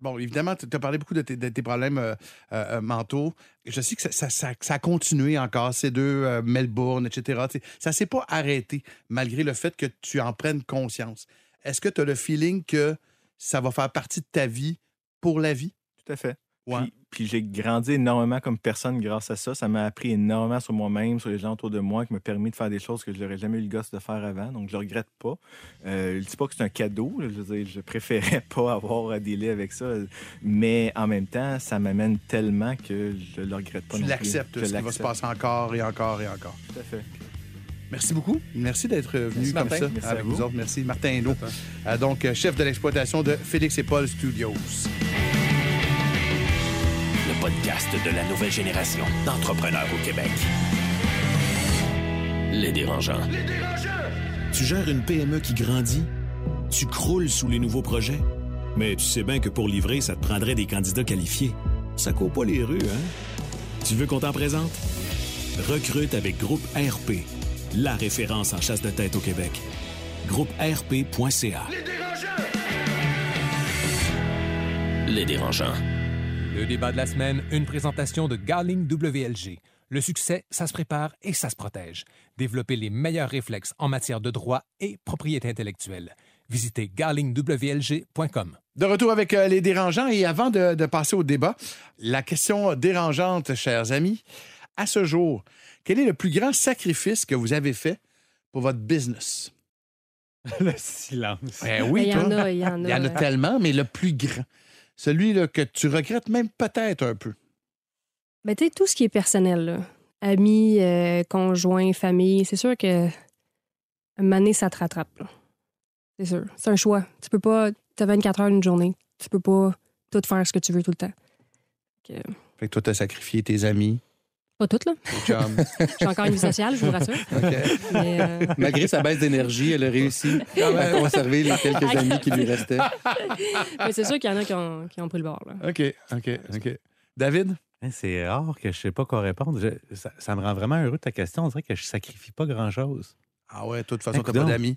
Bon, évidemment, tu as parlé beaucoup de tes, de tes problèmes euh, euh, mentaux. Je sais que ça, ça- ça- ça a continué encore, ces deux, euh, Melbourne, etc. Ça ne s'est pas arrêté, malgré le fait que tu en prennes conscience. Est-ce que tu as le feeling que ça va faire partie de ta vie pour la vie? Tout à fait. Ouais. Puis, puis j'ai grandi énormément comme personne grâce à ça. Ça m'a appris énormément sur moi-même, sur les gens autour de moi, qui m'a permis de faire des choses que je n'aurais jamais eu le gosse de faire avant. Donc, je ne regrette pas. Euh, je ne dis pas que c'est un cadeau. là. Je, veux dire, je préférais pas avoir à dealer avec ça. Mais en même temps, ça m'amène tellement que je ne le regrette pas. Tu non plus. l'acceptes, ce qui va se passer encore et encore et encore. Tout à fait. Merci beaucoup. Merci d'être venu Merci, comme Martin. ça Merci avec vous. vous autres. Merci, Martin Hainaut, euh, donc euh, chef de l'exploitation de Félix et Paul Studios. Le podcast de la nouvelle génération d'entrepreneurs au Québec. Les dérangeants. Tu gères une PME qui grandit? Tu croules sous les nouveaux projets? Mais tu sais bien que pour livrer, ça te prendrait des candidats qualifiés. Ça court pas les rues, hein? Tu veux qu'on t'en présente? Recrute avec Groupe RP, la référence en chasse de tête au Québec. GroupeRP.ca. Les dérangeants. Le débat de la semaine, une présentation de Garling WLG. Le succès, ça se prépare et ça se protège. Développer les meilleurs réflexes en matière de droit et propriété intellectuelle. Visitez garlingwlg.com. De retour avec euh, les dérangeants et avant de, de passer au débat, la question dérangeante, chers amis, à ce jour, quel est le plus grand sacrifice que vous avez fait pour votre business? Le silence. Ben oui, il y en a, il y en a. Il y en a tellement, mais le plus grand. Celui là, que tu regrettes même peut-être un peu. Ben, tu sais, tout ce qui est personnel, là. amis, euh, conjoints, famille, c'est sûr que donné, ça te rattrape. là. C'est sûr. C'est un choix. Tu peux pas. T'as 24 heures une journée. Tu peux pas tout faire ce que tu veux tout le temps. Fait que- Fait que toi, t'as sacrifié tes amis, pas toutes, là. suis encore une vie sociale, je vous rassure. Mais, euh, Malgré sa baisse d'énergie, elle a réussi à conserver les quelques amis qui lui restaient. mais c'est sûr qu'il y en a qui ont, qui ont pris le bord. Là. OK, OK, OK. David? Hein, C'est rare que je sais pas quoi répondre. Je- ça, ça me rend vraiment heureux ta question. On dirait que je sacrifie pas grand-chose. Ah ouais, toi, de toute façon, Eh, t'as pas d'amis.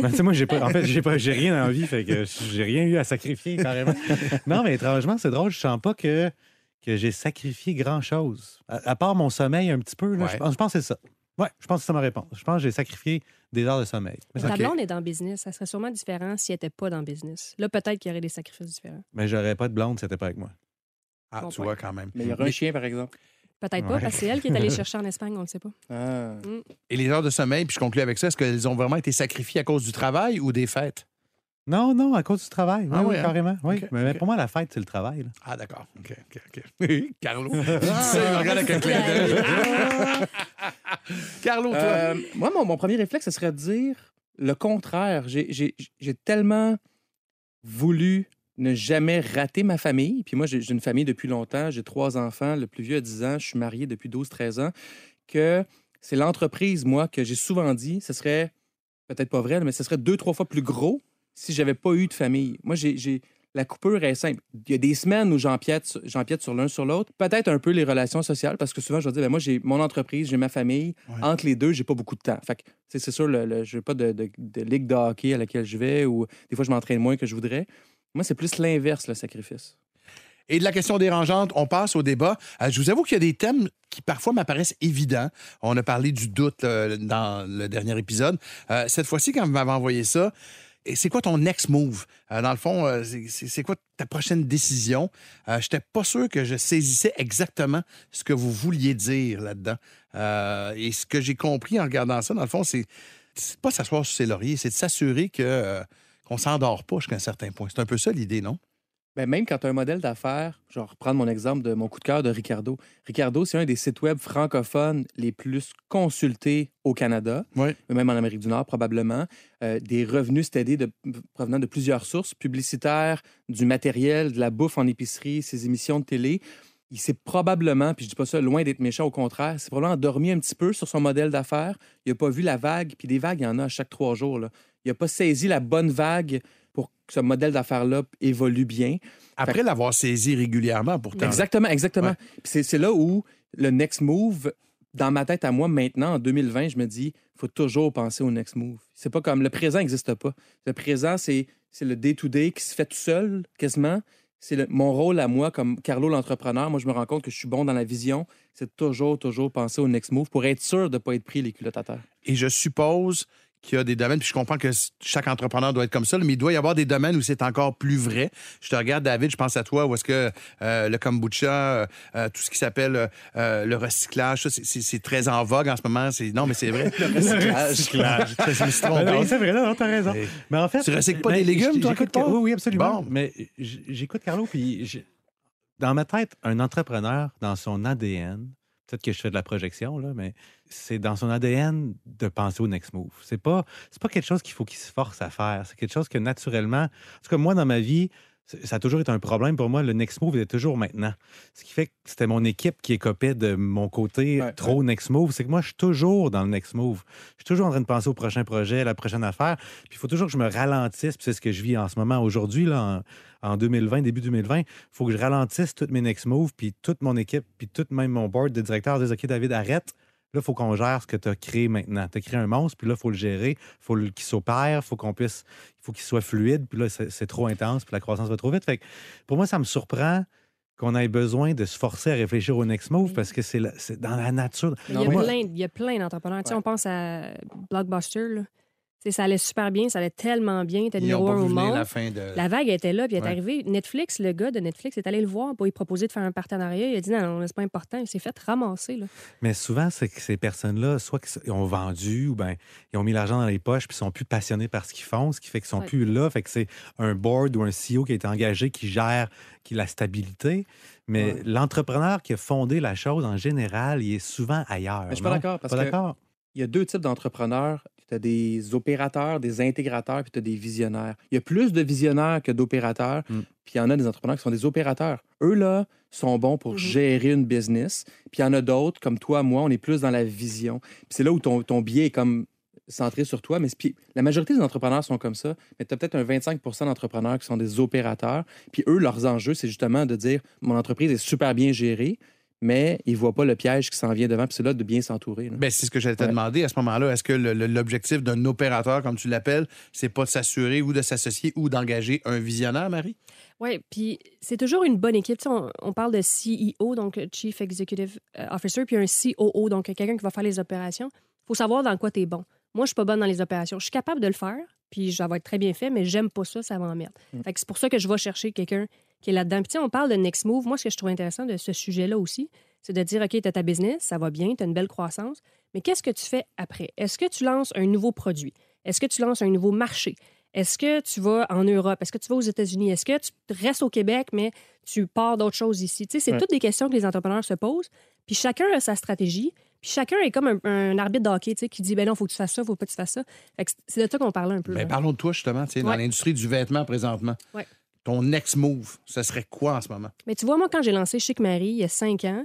Ben, tu sais, moi, j'ai pas, en fait, j'ai pas, j'ai rien dans la vie, fait que j'ai rien eu à sacrifier carrément. Non, mais étrangement, c'est drôle, je sens pas que, que j'ai sacrifié grand-chose. À, à part mon sommeil un petit peu, là, Ouais. je, pense, je pense que c'est ça. Ouais, je pense que c'est ça ma réponse. Je pense que j'ai sacrifié des heures de sommeil. Mais, ça- Ta blonde est dans le business. Ça serait sûrement différent s'il n'était pas dans le business. Là, peut-être qu'il y aurait des sacrifices différents. mais j'aurais pas de blonde si c'était pas avec moi. Ah, Bon tu point. vois, quand même. Mais il y aura un chien, par exemple. Peut-être pas, Ouais. parce que c'est elle qui est allée chercher en Espagne, on ne le sait pas. Ah. Et les heures de sommeil, puis je conclue avec ça, est-ce qu'elles ont vraiment été sacrifiées à cause du travail ou des fêtes? Non, non, à cause du travail. Oui, Ah oui, ouais, hein? carrément. Oui. Mais pour moi, la fête, c'est le travail. là. Ah, d'accord. OK, OK, OK. Carlo. Tu sais, il me regarde avec un clin d'œil. Carlo, toi? Euh, moi, mon, mon premier réflexe, ce serait de dire le contraire. J'ai- J'ai j'ai tellement voulu ne jamais rater ma famille. Puis moi, j'ai j'ai une famille depuis longtemps. J'ai trois enfants. Le plus vieux a 10 ans. Je suis marié depuis 12-13 ans. Que c'est l'entreprise, moi, que j'ai souvent dit, ce serait peut-être pas vrai, mais ce serait deux, trois fois plus gros si j'avais pas eu de famille. Moi, j'ai-. La coupure est simple. Il y a des semaines où j'empiète sur- l'un sur l'autre. Peut-être un peu les relations sociales, parce que souvent, je vais dire, ben, moi, j'ai mon entreprise, j'ai ma famille. Ouais. Entre les deux, j'ai pas beaucoup de temps. Fait c'est sûr, le, le- je n'ai pas de, de- de ligue de hockey à laquelle je vais ou des fois, je m'entraîne moins que je voudrais. Moi, c'est plus l'inverse, le sacrifice. Et de la question dérangeante, on passe au débat. Euh, je vous avoue qu'il y a des thèmes qui parfois m'apparaissent évidents. On a parlé du doute euh, dans le dernier épisode. Euh, cette fois-ci, quand vous m'avez envoyé ça, et c'est quoi ton next move? Euh, dans le fond, euh, c'est- quoi ta prochaine décision? Euh, Je n'étais pas sûr que je saisissais exactement ce que vous vouliez dire là-dedans. Et ce que j'ai compris en regardant ça, dans le fond, c'est pas s'asseoir sur ses lauriers, c'est de s'assurer que qu'on s'endort pas jusqu'à un certain point. C'est un peu ça l'idée, non? Ben, même quand tu as un modèle d'affaires, je vais reprendre mon exemple de mon coup de cœur de Ricardo. Ricardo, c'est un des sites web francophones les plus consultés au Canada, Oui. mais même en Amérique du Nord probablement. Euh, des revenus stédés de, provenant de plusieurs sources, publicitaires, du matériel, de la bouffe en épicerie, ses émissions de télé. Il s'est probablement, puis je dis pas ça loin d'être méchant, au contraire, s'est probablement endormi un petit peu sur son modèle d'affaires. Il n'a pas vu la vague, puis des vagues, il y en a à chaque trois jours. là. Il n'a pas saisi la bonne vague ce modèle d'affaires-là évolue bien. Après l'avoir saisi régulièrement, pourtant. Exactement, exactement. Ouais. C'est, c'est là où le next move, dans ma tête à moi, maintenant, en 2020, je me dis, il faut toujours penser au next move. C'est pas comme le présent n'existe pas. Le présent, c'est, le day-to-day qui se fait tout seul, quasiment. C'est mon rôle à moi, comme Carlo l'entrepreneur. Moi, je me rends compte que je suis bon dans la vision. C'est toujours, toujours penser au next move pour être sûr de ne pas être pris les culottes à terre. Et je suppose qu'il y a des domaines, puis je comprends que chaque entrepreneur doit être comme ça, mais il doit y avoir des domaines où c'est encore plus vrai. Je te regarde, David, je pense à toi, où est-ce que euh, le kombucha, euh, euh, tout ce qui s'appelle euh, le recyclage, ça, c'est- très en vogue en ce moment. C'est- Non, mais c'est vrai. le recyclage. Je me suis trompé. Ah non, c'est vrai, non, t'as raison. Hey. Mais en fait, Tu recycles pas ben, des légumes, j- toi, part? Oui, oui, absolument. Bon. Mais j'écoute Carlo, puis dans ma tête, un entrepreneur, dans son ADN, peut-être que je fais de la projection, là, mais c'est dans son ADN de penser au next move. C'est pas, c'est pas quelque chose qu'il faut qu'il se force à faire. C'est quelque chose que naturellement, en tout cas, moi, dans ma vie, ça a toujours été un problème pour moi. Le next move est toujours maintenant. Ce qui fait que c'était mon équipe qui écopait de mon côté Ouais, trop next move. C'est que moi, je suis toujours dans le next move. Je suis toujours en train de penser au prochain projet, à la prochaine affaire. Puis il faut toujours que je me ralentisse. Puis c'est ce que je vis en ce moment aujourd'hui, là, en, en 2020, début 2020. Il faut que je ralentisse toutes mes next moves, puis toute mon équipe, puis tout même mon board de directeurs disent OK, David, arrête. Là, il faut qu'on gère ce que tu as créé maintenant. Tu as créé un monstre, puis là, il faut le gérer. Il faut qu'il s'opère, il faut qu'on puisse. Il faut qu'il soit fluide, puis là, c'est trop intense, puis la croissance va trop vite. Fait que pour moi, ça me surprend qu'on ait besoin de se forcer à réfléchir au next move parce que c'est dans la nature. Il y, a plein, il y a plein d'entrepreneurs. Tu sais. On pense à Blockbuster. Là. Ça allait super bien, ça allait tellement bien. T'es Ils n'ont numéro pas un vu au venir monde. la fin de... La vague était là, puis elle est Ouais. arrivée. Netflix, le gars de Netflix est allé le voir pour lui proposer de faire un partenariat. Il a dit non, non, c'est pas important. Il s'est fait ramasser. Là. Mais souvent, c'est que ces personnes-là, soit qu'ils ont vendu ou ben ils ont mis l'argent dans les poches puis sont plus passionnés par ce qu'ils font, ce qui fait qu'ils sont Ouais. plus là. Fait que c'est un board ou un CEO qui a été engagé qui gère qui a la stabilité. Mais Ouais. l'entrepreneur qui a fondé la chose, en général, il est souvent ailleurs. Mais je suis pas non? d'accord, parce Pas que- d'accord? Il y a deux types d'entrepreneurs. Tu as des opérateurs, des intégrateurs, puis tu as des visionnaires. Il y a plus de visionnaires que d'opérateurs, Mm. puis il y en a des entrepreneurs qui sont des opérateurs. Eux, là, sont bons pour Mhm. gérer une business, puis il y en a d'autres, comme toi, moi, on est plus dans la vision. Puis c'est là où ton, ton biais est comme centré sur toi, mais puis la majorité des entrepreneurs sont comme ça, mais tu as peut-être un 25% d'entrepreneurs qui sont des opérateurs, puis eux, leurs enjeux, c'est justement de dire, mon entreprise est super bien gérée, mais ils ne voient pas le piège qui s'en vient devant, puis c'est là de bien s'entourer. Ben, c'est ce que j'allais te Ouais. demander à ce moment-là. Est-ce que l'objectif d'un opérateur, comme tu l'appelles, c'est pas de s'assurer ou de s'associer ou d'engager un visionnaire, Marie? Oui, puis c'est toujours une bonne équipe. Tu sais, on, on parle de CEO, donc Chief Executive euh, Officer, puis un COO, donc quelqu'un qui va faire les opérations. Il faut savoir dans quoi tu es bon. Moi, je suis pas bonne dans les opérations. Je suis capable de le faire, puis ça va être très bien fait, mais j'aime pas ça, ça m'emmerde. Mm. Fait que c'est pour ça que je vais chercher quelqu'un qui est là-dedans. Puis on parle de next move. Moi, ce que je trouve intéressant de ce sujet-là aussi, c'est de dire, OK, tu as ta business, ça va bien, tu as une belle croissance, mais qu'est-ce que tu fais après? Est-ce que tu lances un nouveau produit? Est-ce que tu lances un nouveau marché? Est-ce que tu vas en Europe? Est-ce que tu vas aux États-Unis? Est-ce que tu restes au Québec, mais tu pars d'autres choses ici? Tu sais, c'est Ouais. toutes des questions que les entrepreneurs se posent. Puis chacun a sa stratégie. Puis chacun est comme un, un arbitre de hockey, tu sais, qui dit, ben non, faut que tu fasses ça, faut pas que tu fasses ça. C'est de ça qu'on parlait un peu. Ben, là. parlons de toi, justement, tu sais, dans Ouais. l'industrie du vêtement présentement. Ouais. Ton next move, ce serait quoi en ce moment? Mais tu vois, moi, quand j'ai lancé Chic Marie il y a cinq ans,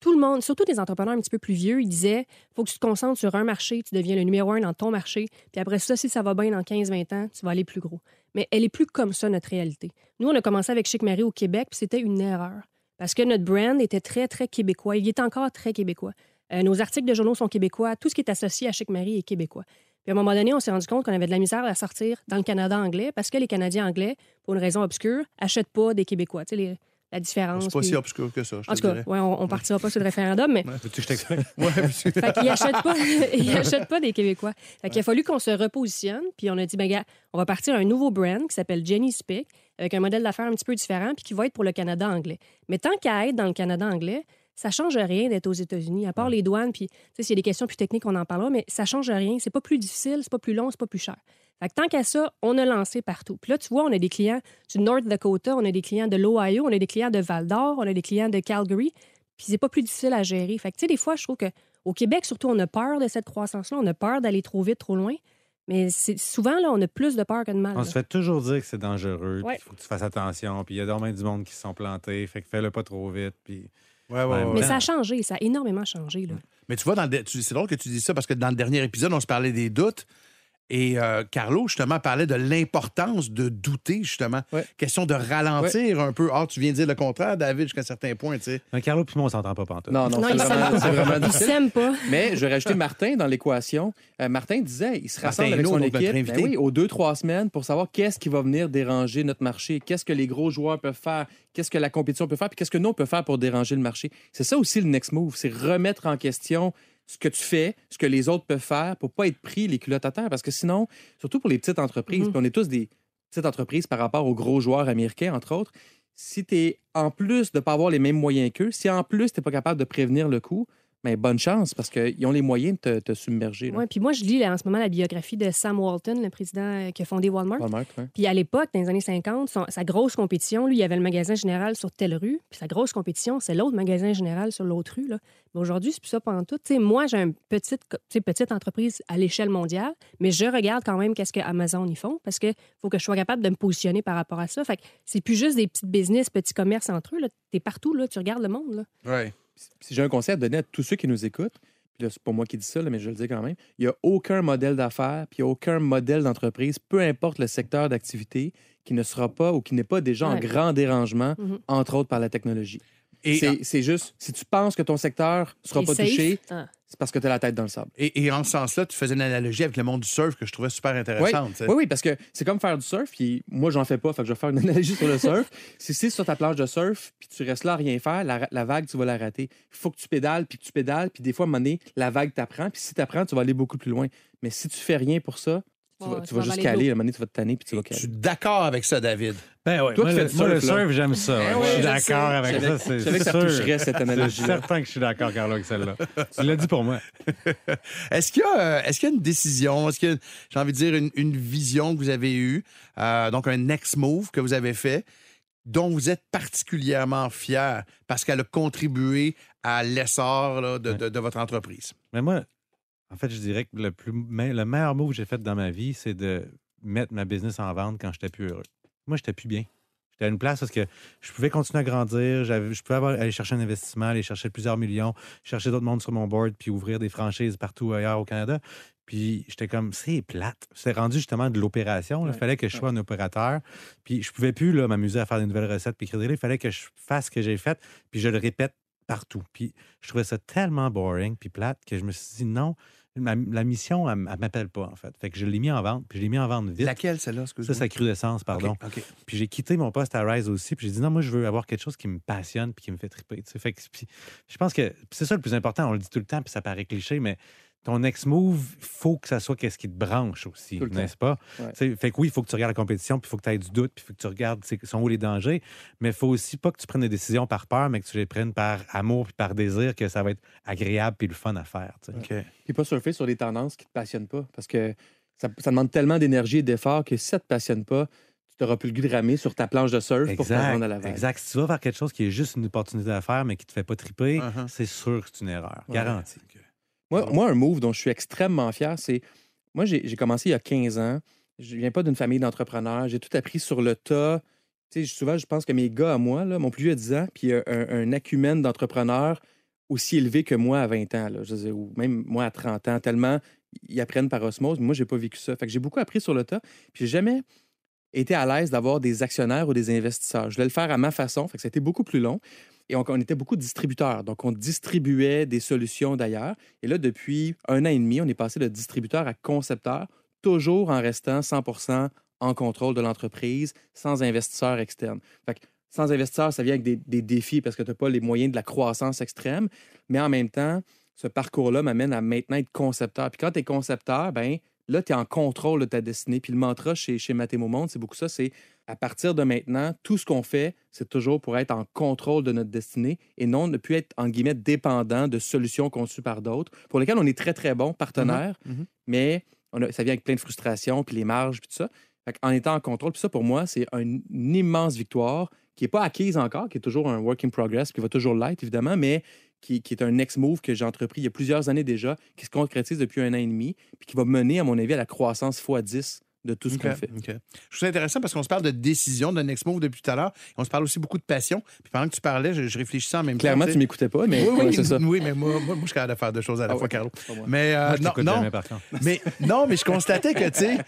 tout le monde, surtout des entrepreneurs un petit peu plus vieux, ils disaient faut que tu te concentres sur un marché, tu deviens le numéro un dans ton marché, puis après ça, si ça va bien dans 15-20 ans, tu vas aller plus gros. Mais elle est plus comme ça, notre réalité. Nous, on a commencé avec Chic Marie au Québec, puis c'était une erreur. Parce que notre brand était très, très québécois. Il est encore très québécois. Euh, nos articles de journaux sont québécois. Tout ce qui est associé à Chic Marie est québécois. Puis à un moment donné, on s'est rendu compte qu'on avait de la misère à sortir dans le Canada anglais parce que les Canadiens anglais, pour une raison obscure, achètent pas des Québécois. Tu sais, les- la différence. C'est pas puis- si obscur que ça, je en tout cas, ouais, on, on partira pas sur le référendum, mais que je t'explique? Fait qu'ils achètent pas, ils achètent pas des Québécois. Fait qu'il a fallu qu'on se repositionne, puis on a dit, ben gars, on va partir un nouveau brand qui s'appelle Jenny Speak, avec un modèle d'affaires un petit peu différent, puis qui va être pour le Canada anglais. Mais tant qu'à être dans le Canada anglais, ça change rien d'être aux États-Unis, à part les douanes, puis tu sais, s'il y a des questions plus techniques, on en parlera, mais ça change rien. C'est pas plus difficile, c'est pas plus long, c'est pas plus cher. Fait que tant qu'à ça, on a lancé partout. Puis là, tu vois, on a des clients du North Dakota, on a des clients de l'Ohio, on a des clients de Val d'Or, on a des clients de Calgary. Puis c'est pas plus difficile à gérer. Fait que, tu sais, des fois, je trouve que au Québec, surtout, on a peur de cette croissance-là. On a peur d'aller trop vite, trop loin. Mais c'est souvent, là, on a plus de peur que de mal. On là. se fait toujours dire que c'est dangereux, Ouais. il faut que tu fasses attention, puis il y a dormant du monde qui se sont plantés, fait que fais-le pas trop vite, puis... Ouais, ouais, Ouais, ouais. Mais ça a changé, ça a énormément changé. Là. Mais tu vois, dans le c'est drôle que tu dis ça parce que dans le dernier épisode, on se parlait des doutes. Et euh, Carlo, justement, parlait de l'importance de douter, justement. Ouais. Question de ralentir un peu. Ah, tu viens de dire le contraire, David, jusqu'à un certain point, tu sais. Un Carlo puis moi, on s'entend pas pantoute. Non, non, Non, c'est ils vraiment, vraiment difficile. pas. Mais je vais rajouter Martin dans l'équation. Euh, Martin disait, il se Martin rassemble avec son équipe invité. ben oui, aux deux, trois semaines pour savoir qu'est-ce qui va venir déranger notre marché, qu'est-ce que les gros joueurs peuvent faire, qu'est-ce que la compétition peut faire, puis qu'est-ce que nous, on peut faire pour déranger le marché. C'est ça aussi le next move, c'est remettre en question ce que tu fais, ce que les autres peuvent faire pour pas être pris les culottes à terre. Parce que sinon, surtout pour les petites entreprises, Mhm. puis on est tous des petites entreprises par rapport aux gros joueurs américains, entre autres, si tu es en plus de ne pas avoir les mêmes moyens qu'eux, si en plus tu n'es pas capable de prévenir le coup, ben, bonne chance parce qu'ils ont les moyens de te, te submerger. là. Ouais, puis moi, je lis là, en ce moment la biographie de Sam Walton, le président euh, qui a fondé Walmart. Walmart, ouais. Puis à l'époque, dans les années 50, son- sa grosse compétition, lui, il avait le magasin général sur telle rue. Puis sa grosse compétition, c'est l'autre magasin général sur l'autre rue. Là. Mais aujourd'hui, c'est plus ça pendant tout. Tu sais, moi, j'ai une petite, co- tu sais, petite entreprise à l'échelle mondiale, mais je regarde quand même qu'est-ce que Amazon y font parce qu'il faut que je sois capable de me positionner par rapport à ça. Fait que c'est plus juste des petites business, petits commerces entre eux. Tu es partout, là, tu regardes le monde. Là. Si j'ai un conseil à donner à tous ceux qui nous écoutent, puis là, c'est pas moi qui dis ça, là, mais je le dis quand même, il n'y a aucun modèle d'affaires, puis il n'y a aucun modèle d'entreprise, peu importe le secteur d'activité, qui ne sera pas ou qui n'est pas déjà en grand dérangement, Mhm. entre autres par la technologie. Et, C'est c'est juste, si tu penses que ton secteur ne sera Et pas safe. touché, Ah. C'est parce que tu as la tête dans le sable. et, et en ce sens-là, tu faisais une analogie avec le monde du surf que je trouvais super intéressante. Oui, oui, parce que c'est comme faire du surf, puis moi, j'en fais pas, fait que je vais faire une analogie sur le surf. si c'est sur ta planche de surf, puis tu restes là à rien faire, la, la vague, tu vas la rater. Il faut que tu pédales, puis que tu pédales, puis des fois, à un moment donné, la vague t'apprend, puis si t'apprends, tu vas aller beaucoup plus loin. Mais si tu fais rien pour ça, tu vas, tu juste caler, à un moment donné, tu vas te tanner, puis tu vas Je caler. suis d'accord avec ça, David. Ben ouais, Toi moi, qui fais le, du moi, le surf, j'aime ça. ouais, je suis je d'accord avec Je ça. C'est je savais que ça sûr. toucherait, cette C'est analogie-là. certain que je suis d'accord, Carlo, avec celle-là. tu l'as dit pour moi. Est-ce qu'il y, a, euh, est-ce qu'il y a une décision, est-ce qu'il y a, j'ai envie de dire, une, une vision que vous avez eue, euh, donc un next move que vous avez fait, dont vous êtes particulièrement fier parce qu'elle a contribué à l'essor de- de votre entreprise? Mais moi, En fait, je dirais que le, plus, me- le meilleur move que j'ai fait dans ma vie, c'est de mettre ma business en vente quand j'étais plus heureux. Moi, j'étais plus bien. J'étais à une place parce que je pouvais continuer à grandir, je pouvais avoir- aller chercher un investissement, aller chercher plusieurs millions, chercher d'autres mondes sur mon board, puis ouvrir des franchises partout ailleurs au Canada. Puis j'étais comme, c'est plate. C'était rendu justement de l'opération. Il Ouais, fallait que je sois un opérateur. Puis je pouvais plus m'amuser à faire des nouvelles recettes puis écrire des livres. Il fallait que je fasse ce que j'ai fait, puis je le répète partout. Puis je trouvais ça tellement boring puis plate que je me suis dit non, ma- la mission, elle, elle m'appelle pas, en fait. Fait que je l'ai mis en vente, puis je l'ai mis en vente vite. Laquelle, celle-là? Ça, c'est Crudescence, pardon. OK, OK. Puis j'ai quitté mon poste à Rise aussi, puis j'ai dit non, moi, je veux avoir quelque chose qui me passionne puis qui me fait triper. tu sais. Fait que, puis je pense que c'est ça le plus important, on le dit tout le temps, puis ça paraît cliché, mais ton ex-move, il faut que ça soit qu'est-ce qui te branche aussi, n'est-ce pas? Ouais. Fait que oui, il faut que tu regardes la compétition, puis il faut que tu aies du doute, puis il faut que tu regardes sont où les dangers, mais il faut aussi pas que tu prennes des décisions par peur, mais que tu les prennes par amour puis par désir, que ça va être agréable puis le fun à faire. Puis pas surfer sur des tendances qui te passionnent pas. Parce que ça, ça demande tellement d'énergie et d'effort que si ça te passionne pas, tu n'auras plus le goût de ramer sur ta planche de surf pour te Exact, rendre à la vague. exact. Si tu vas vers quelque chose qui est juste une opportunité à faire, mais qui te fait pas triper, Uh-huh. c'est sûr que c'est une erreur. Ouais. Garanti. Moi, moi, un move dont je suis extrêmement fier, c'est. Moi, j'ai commencé il y a 15 ans. Je viens pas d'une famille d'entrepreneurs. J'ai tout appris sur le tas. Tu sais, souvent, je pense que mes gars à moi, là, mon plus vieux a 10 ans, puis un, un acumène d'entrepreneurs aussi élevé que moi à 20 ans, là, je ou même moi à 30 ans, tellement ils apprennent par osmose. Moi, j'ai pas vécu ça. Fait que j'ai beaucoup appris sur le tas. Puis j'ai jamais été à l'aise d'avoir des actionnaires ou des investisseurs. Je voulais le faire à ma façon. Fait que ça a été beaucoup plus long. Et on, était beaucoup distributeurs. Donc, on distribuait des solutions d'ailleurs. Et là, depuis un an et demi, on est passé de distributeur à concepteur, toujours en restant 100% en contrôle de l'entreprise, sans investisseurs externes. Fait que sans investisseurs, ça vient avec des, des défis parce que tu n'as pas les moyens de la croissance extrême. Mais en même temps, ce parcours-là m'amène à maintenant être concepteur. Puis quand tu es concepteur, ben là, tu es en contrôle de ta destinée. Puis le mantra chez, chez Mathémo Monde, c'est beaucoup ça, c'est à partir de maintenant, tout ce qu'on fait, c'est toujours pour être en contrôle de notre destinée et non ne plus être, en guillemets, dépendant de solutions conçues par d'autres, pour lesquelles on est très, très bon partenaire, Mhm, mhm. mais on a- ça vient avec plein de frustrations, puis les marges, puis tout ça. Fait en étant en contrôle, puis ça, pour moi, c'est un- une immense victoire qui n'est pas acquise encore, qui est toujours un work in progress, qui va toujours l'être, évidemment, mais qui, qui est un next move que j'ai entrepris il y a plusieurs années déjà, qui se concrétise depuis un an et demi, puis qui va mener, à mon avis, à la croissance x10 de tout ce OK, qu'on fait. Je trouve ça intéressant parce qu'on se parle de décision, de next move depuis tout à l'heure. On se parle aussi beaucoup de passion. Puis pendant que tu parlais, je, je réfléchissais en même Clairement, temps. tu m'écoutais pas, mais oui, c'est ça. oui, mais moi, moi, moi, je suis capable de faire deux choses à la Ah fois. Carlo. Mais, euh, Moi, je non, non, jamais, par contre. mais, non, mais je constatais que, tu sais,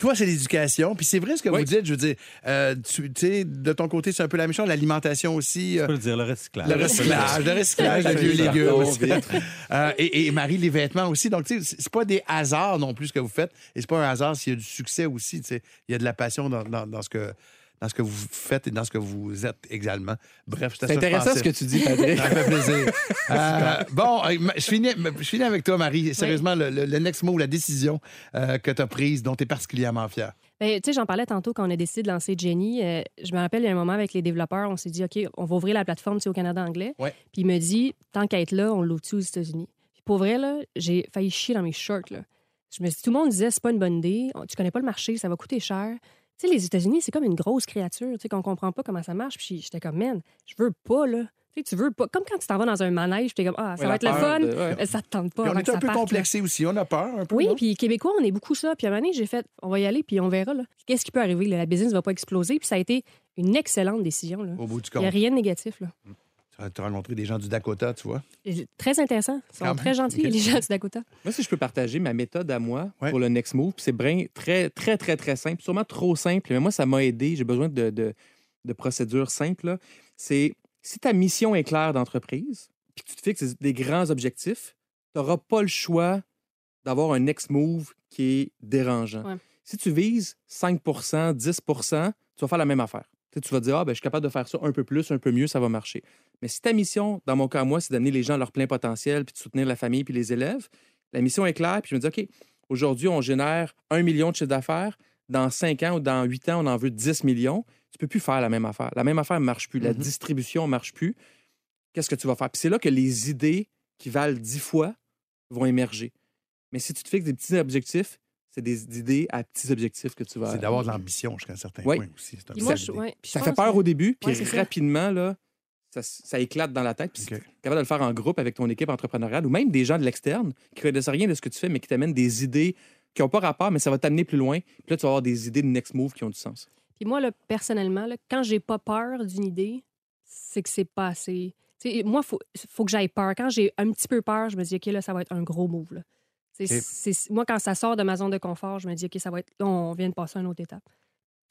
toi, c'est l'éducation. Puis c'est vrai ce que Oui. vous dites. Je veux dire, euh, tu sais, de ton côté, c'est un peu la même chose. L'alimentation aussi. Je euh, peux le dire, le recyclage. le recyclage, le recyclage de vieux légumes. Euh, et, et Marie, les vêtements aussi. Donc, tu sais, c'est- c'est pas des hasards non plus ce que vous faites. Et c'est pas un hasard s'il y a du succès aussi. Tu sais, il y a de la passion dans, dans- dans ce que dans ce que vous faites et dans ce que vous êtes également. Bref, C'est intéressant ce que tu dis, Patrick. Ça fait plaisir. Euh, bon, je finis, je finis avec toi, Marie. Sérieusement, le, le- le next move, la décision euh, que tu as prise, dont tu es particulièrement fière. Ben, tu sais, j'en parlais tantôt quand on a décidé de lancer Jenny. Euh, je me rappelle, il y a un moment avec les développeurs, on s'est dit, OK, on va ouvrir la plateforme au Canada anglais. Ouais. Puis il me dit, tant qu'à être là, on l'ouvre aux États-Unis? Puis pour vrai, là, j'ai failli chier dans mes shorts. Là. Je me suis dit, tout le monde disait, c'est pas une bonne idée, tu connais pas le marché, ça va coûter cher. Tu sais, les États-Unis, c'est comme une grosse créature, tu sais, qu'on comprend pas comment ça marche. Puis j'étais comme, man, je veux pas, là. Tu sais, tu veux pas. Comme quand tu t'en vas dans un manège, puis t'es comme, ah, ça Ouais, va être le fun. de- ouais. Ça te tente pas. Puis on est un peu parte, là. complexé aussi. On a peur un peu. Oui, non? puis Québécois, on est beaucoup ça. Puis à un moment donné, j'ai fait, on va y aller, puis on verra. là. Qu'est-ce qui peut arriver? là? La business ne va pas exploser. Puis ça a été une excellente décision. là. Au bout du Il n'y a compte. rien de négatif. Là. Tu as rencontré des gens du Dakota, tu vois? Très intéressant. Ils Quand sont même. très gentils, les gens du Dakota. Moi, si je peux partager ma méthode à moi Ouais. pour le next move, c'est très, très, très, très simple, sûrement trop simple, mais moi, ça m'a aidé. J'ai besoin de, de, de procédures simples. C'est si ta mission est claire d'entreprise, puis que tu te fixes des grands objectifs, tu n'auras pas le choix d'avoir un next move qui est dérangeant. Ouais. Si tu vises 5% 10% tu vas faire la même affaire. Tu vas dire, ah, ben, je suis capable de faire ça un peu plus, un peu mieux, ça va marcher. Mais si ta mission, dans mon cas, moi, c'est d'amener les gens à leur plein potentiel, puis de soutenir la famille, puis les élèves, la mission est claire, puis je me dis, OK, aujourd'hui, on génère un million de chiffre d'affaires. Dans 5 ans ou dans 8 ans, on en veut 10 millions. Tu peux plus faire la même affaire. La même affaire ne marche plus. La Mhm. distribution ne marche plus. Qu'est-ce que tu vas faire? Puis c'est là que les idées qui valent 10 fois vont émerger. Mais si tu te fixes des petits objectifs, c'est des idées à petits objectifs que tu vas. C'est d'avoir de l'ambition jusqu'à un certain Oui. point aussi. C'est un moi, ça, je- l'idée. ouais. Puis je Ça fait peur que- au début, puis Ouais, c'est ça. rapidement, là, ça, ça éclate dans la tête. Puis OK. si t'es capable de le faire en groupe avec ton équipe entrepreneuriale ou même des gens de l'externe qui connaissent rien de ce que tu fais, mais qui t'amènent des idées qui n'ont pas rapport, mais ça va t'amener plus loin. Puis là, tu vas avoir des idées de next move qui ont du sens. Puis moi, là, personnellement, là, quand j'ai pas peur d'une idée, c'est que c'est pas assez. Tu moi, il faut, faut que j'aille peur. Quand j'ai un petit peu peur, je me dis, OK, là, ça va être un gros move. Là. Moi, quand ça sort de ma zone de confort, je me dis, OK, ça va être. là, on vient de passer à une autre étape.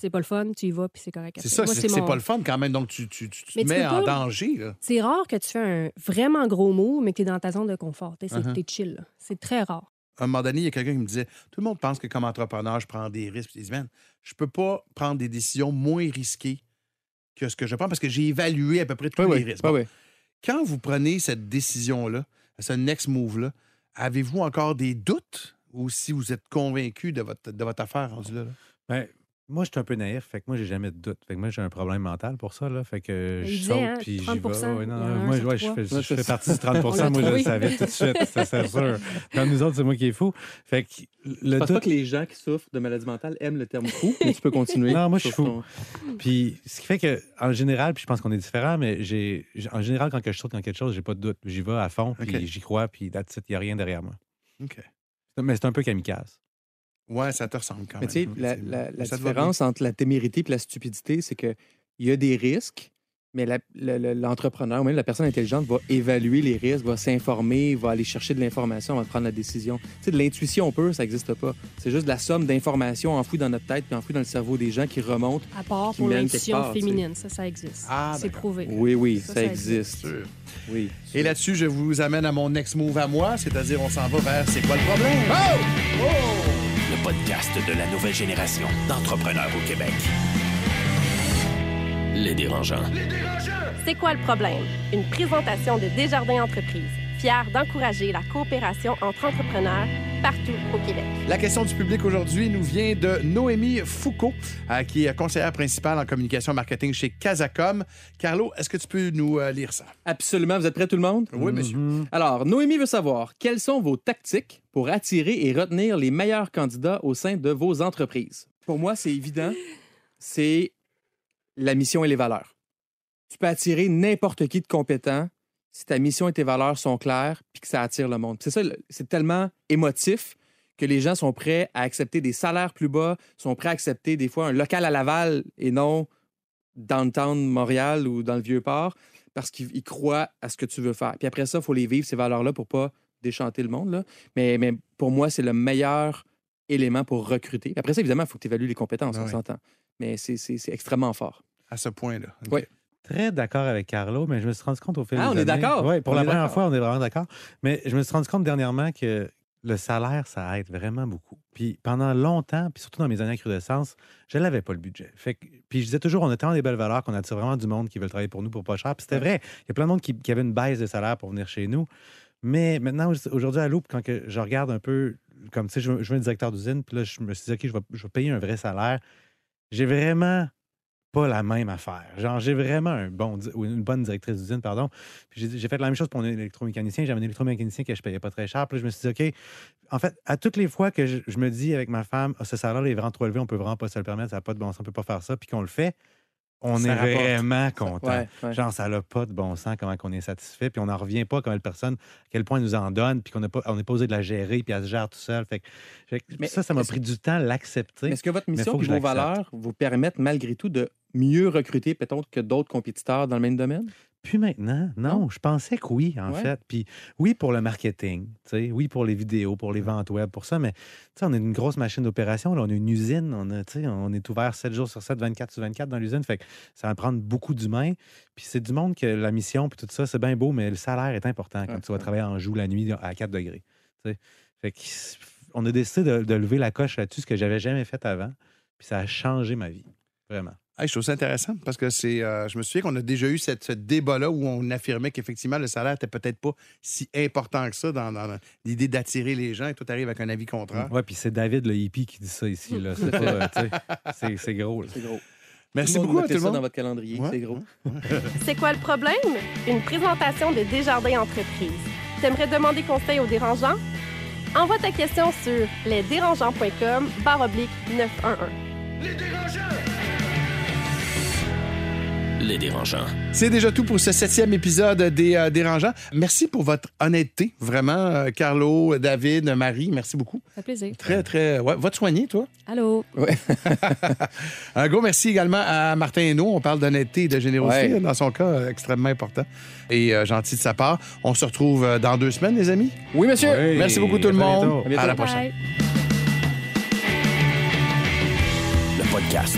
C'est pas le fun, tu y vas, puis c'est correct. C'est ça, c'est mon- pas le fun quand même. Donc, tu, tu, tu, tu te mets en pas- danger. C'est rare que tu fais un vraiment gros move, mais que tu es dans ta zone de confort. Tu Uh-huh. T'es chill. là. C'est très rare. À un moment donné, il y a quelqu'un qui me disait Tout le monde pense que comme entrepreneur, je prends des risques. Je dis, Man, je peux pas prendre des décisions moins risquées que ce que je prends parce que j'ai évalué à peu près tous les risques. Bon, Quand vous prenez cette décision-là, ce next move-là, avez-vous encore des doutes ou si vous êtes convaincu de votre, de votre affaire rendu là? là? Ben, moi, je suis un peu naïf. Fait que moi, j'ai jamais de doute. Fait que moi, j'ai un problème mental pour ça. Là. Fait que Il je saute hein, puis j'y 30 vais. Ouais, non, un moi, ouais, je, fais, je fais partie du 30 On l'a Moi, je le savais tout de suite. Ça, c'est sûr. Comme nous autres, c'est moi qui est fou. Fait que Je pense pas que les gens qui souffrent de maladie mentale aiment le terme fou, mais tu peux continuer. Non, moi, je suis fou. ton- Puis, ce qui fait que, en général, puis je pense qu'on est différents, mais j'ai, en général, quand je saute dans quelque chose, j'ai pas de doute. J'y vais à fond, puis j'y crois, puis il n'y a rien derrière moi. OK. Mais c'est un peu kamikaze. Ouais, ça te ressemble quand Mais tu sais, même. la, C'est- va différence entre la témérité et la stupidité, c'est qu'il y a des risques, mais l'entrepreneur, ou même la personne intelligente, va évaluer les risques, va s'informer, va aller chercher de l'information de prendre la décision. Tu sais, de l'intuition pure, ça n'existe pas. C'est juste la somme d'informations enfouies dans notre tête puis enfouies dans le cerveau des gens qui remontent. À part pour l'intuition féminine, ça, ça existe. Ah, c'est d'accord. prouvé. Oui, oui, Ça, ça, ça existe. sûr. Oui. Et là-dessus, je vous amène à mon next move à moi, c'est-à-dire on s'en va vers C'est quoi le problème? Le podcast de la nouvelle génération d'entrepreneurs au Québec. Les dérangeants. C'est quoi le problème? Une présentation de Desjardins Entreprises, fière d'encourager la coopération entre entrepreneurs partout au Québec. La question du public aujourd'hui nous vient de Noémie Foucault, euh, qui est conseillère principale en communication marketing chez Casacom. Carlo, est-ce que tu peux nous euh, lire ça? Absolument. Vous êtes prêts, tout le monde? Oui, monsieur. Mhm. Alors, Noémie veut savoir quelles sont vos tactiques pour attirer et retenir les meilleurs candidats au sein de vos entreprises? Pour moi, c'est évident. C'est la mission et les valeurs. Tu peux attirer n'importe qui de compétent si ta mission et tes valeurs sont claires puis que ça attire le monde. C'est ça, c'est tellement émotif que les gens sont prêts à accepter des salaires plus bas, sont prêts à accepter des fois un local à Laval et non downtown Montréal ou dans le Vieux-Port parce qu'ils ils croient à ce que tu veux faire. Puis après ça, il faut les vivre, ces valeurs-là, pour pas déchanter le monde. Là. Mais, mais pour moi, c'est le meilleur élément pour recruter. Après ça, évidemment, il faut que tu évalues les compétences, Ah on s'entend. Mais c'est- extrêmement fort. À ce point-là. Oui. Très d'accord avec Carlo, mais je me suis rendu compte au fil Ah, des on est années- d'accord? Oui, pour On la est première d'accord. fois, on est vraiment d'accord. Mais je me suis rendu compte dernièrement que le salaire, ça aide vraiment beaucoup. Puis pendant longtemps, puis surtout dans mes années à Crudescence, je n'avais pas le budget. Fait que- puis je disais toujours, on a tellement des belles valeurs qu'on attire vraiment du monde qui veut travailler pour nous pour pas cher. Puis c'était vrai, il y a plein de monde qui, qui avait une baisse de salaire pour venir chez nous. Mais maintenant, aujourd'hui, à Loup, quand que je regarde un peu, comme tu sais, je, veux- je veux un directeur d'usine, puis là, je me suis dit, OK, je vais, je vais payer un vrai salaire. J'ai vraiment pas la même affaire. Genre, j'ai vraiment un bon, une bonne directrice d'usine, pardon. Puis j'ai fait la même chose pour un électromécanicien. J'avais un électromécanicien que je payais pas très cher. Puis là, je me suis dit, OK, en fait, à toutes les fois que je, je me dis avec ma femme, Ah, ce salaire-là est vraiment trop élevé, on peut vraiment pas se le permettre, ça n'a pas de bon sens, on peut pas faire ça, puis qu'on le fait, on Ça est rapporte. vraiment content. Ouais, ouais. Genre, ça n'a pas de bon sens, comment on est satisfait, puis on n'en revient pas une personne, à quel point elle nous en donne, puis qu'on n'est pas, on n'est pas osé de la gérer, puis elle se gère tout seul. Fait que, fait que Mais ça, ça m'a pris du temps à l'accepter. Est-ce que votre mission et vos valeurs vous permettent malgré tout de mieux recruter peut-être que d'autres compétiteurs dans le même domaine? Puis maintenant, non, Non? je pensais que oui, en Ouais. fait. Puis oui, pour le marketing, tu sais, oui, pour les vidéos, pour les ventes web, pour ça, mais tu sais, on est une grosse machine d'opération, on a une usine, on, a, on est ouvert 7 jours sur 7, 24 sur 24 dans l'usine, fait que ça va prendre beaucoup d'humains. Puis c'est du monde que la mission, puis tout ça, c'est bien beau, mais le salaire est important quand Ouais, tu vas travailler en joue la nuit à 4 degrés. tu sais. Fait que on a décidé de, de lever la coche là-dessus, ce que j'avais jamais fait avant, puis ça a changé ma vie, vraiment. Hey, je trouve ça intéressant parce que c'est. euh, je me souviens qu'on a déjà eu cette, ce débat-là où on affirmait qu'effectivement, le salaire n'était peut-être pas si important que ça dans, dans l'idée d'attirer les gens et toi, tu arrives avec un avis contraire. Ouais, puis c'est David le hippie qui dit ça ici, là. C'est pas, euh, tu sais, c'est- c'est gros, là. C'est gros. Merci Tout le monde beaucoup à tout le ça dans monde. votre calendrier. Ouais. C'est gros. C'est quoi le problème? Une présentation de Desjardins Entreprises. T'aimerais demander conseil aux dérangeants? Envoie ta question sur lesdérangeants.com barre oblique 911. Les dérangeants. C'est déjà tout pour ce septième épisode des euh, Dérangeants. Merci pour votre honnêteté, vraiment, euh, Carlo, David, Marie. Merci beaucoup. Ça fait plaisir. Très, très. Ouais, va te soigner, toi? Allô? Un gros merci également à Martin Hainaut. On parle d'honnêteté et de générosité. Ouais. Dans son cas, euh, extrêmement important et euh, gentil de sa part. On se retrouve dans deux semaines, les amis. Oui, monsieur. Oui. Merci beaucoup, tout le À monde. bientôt. À la Bye. prochaine. Le podcast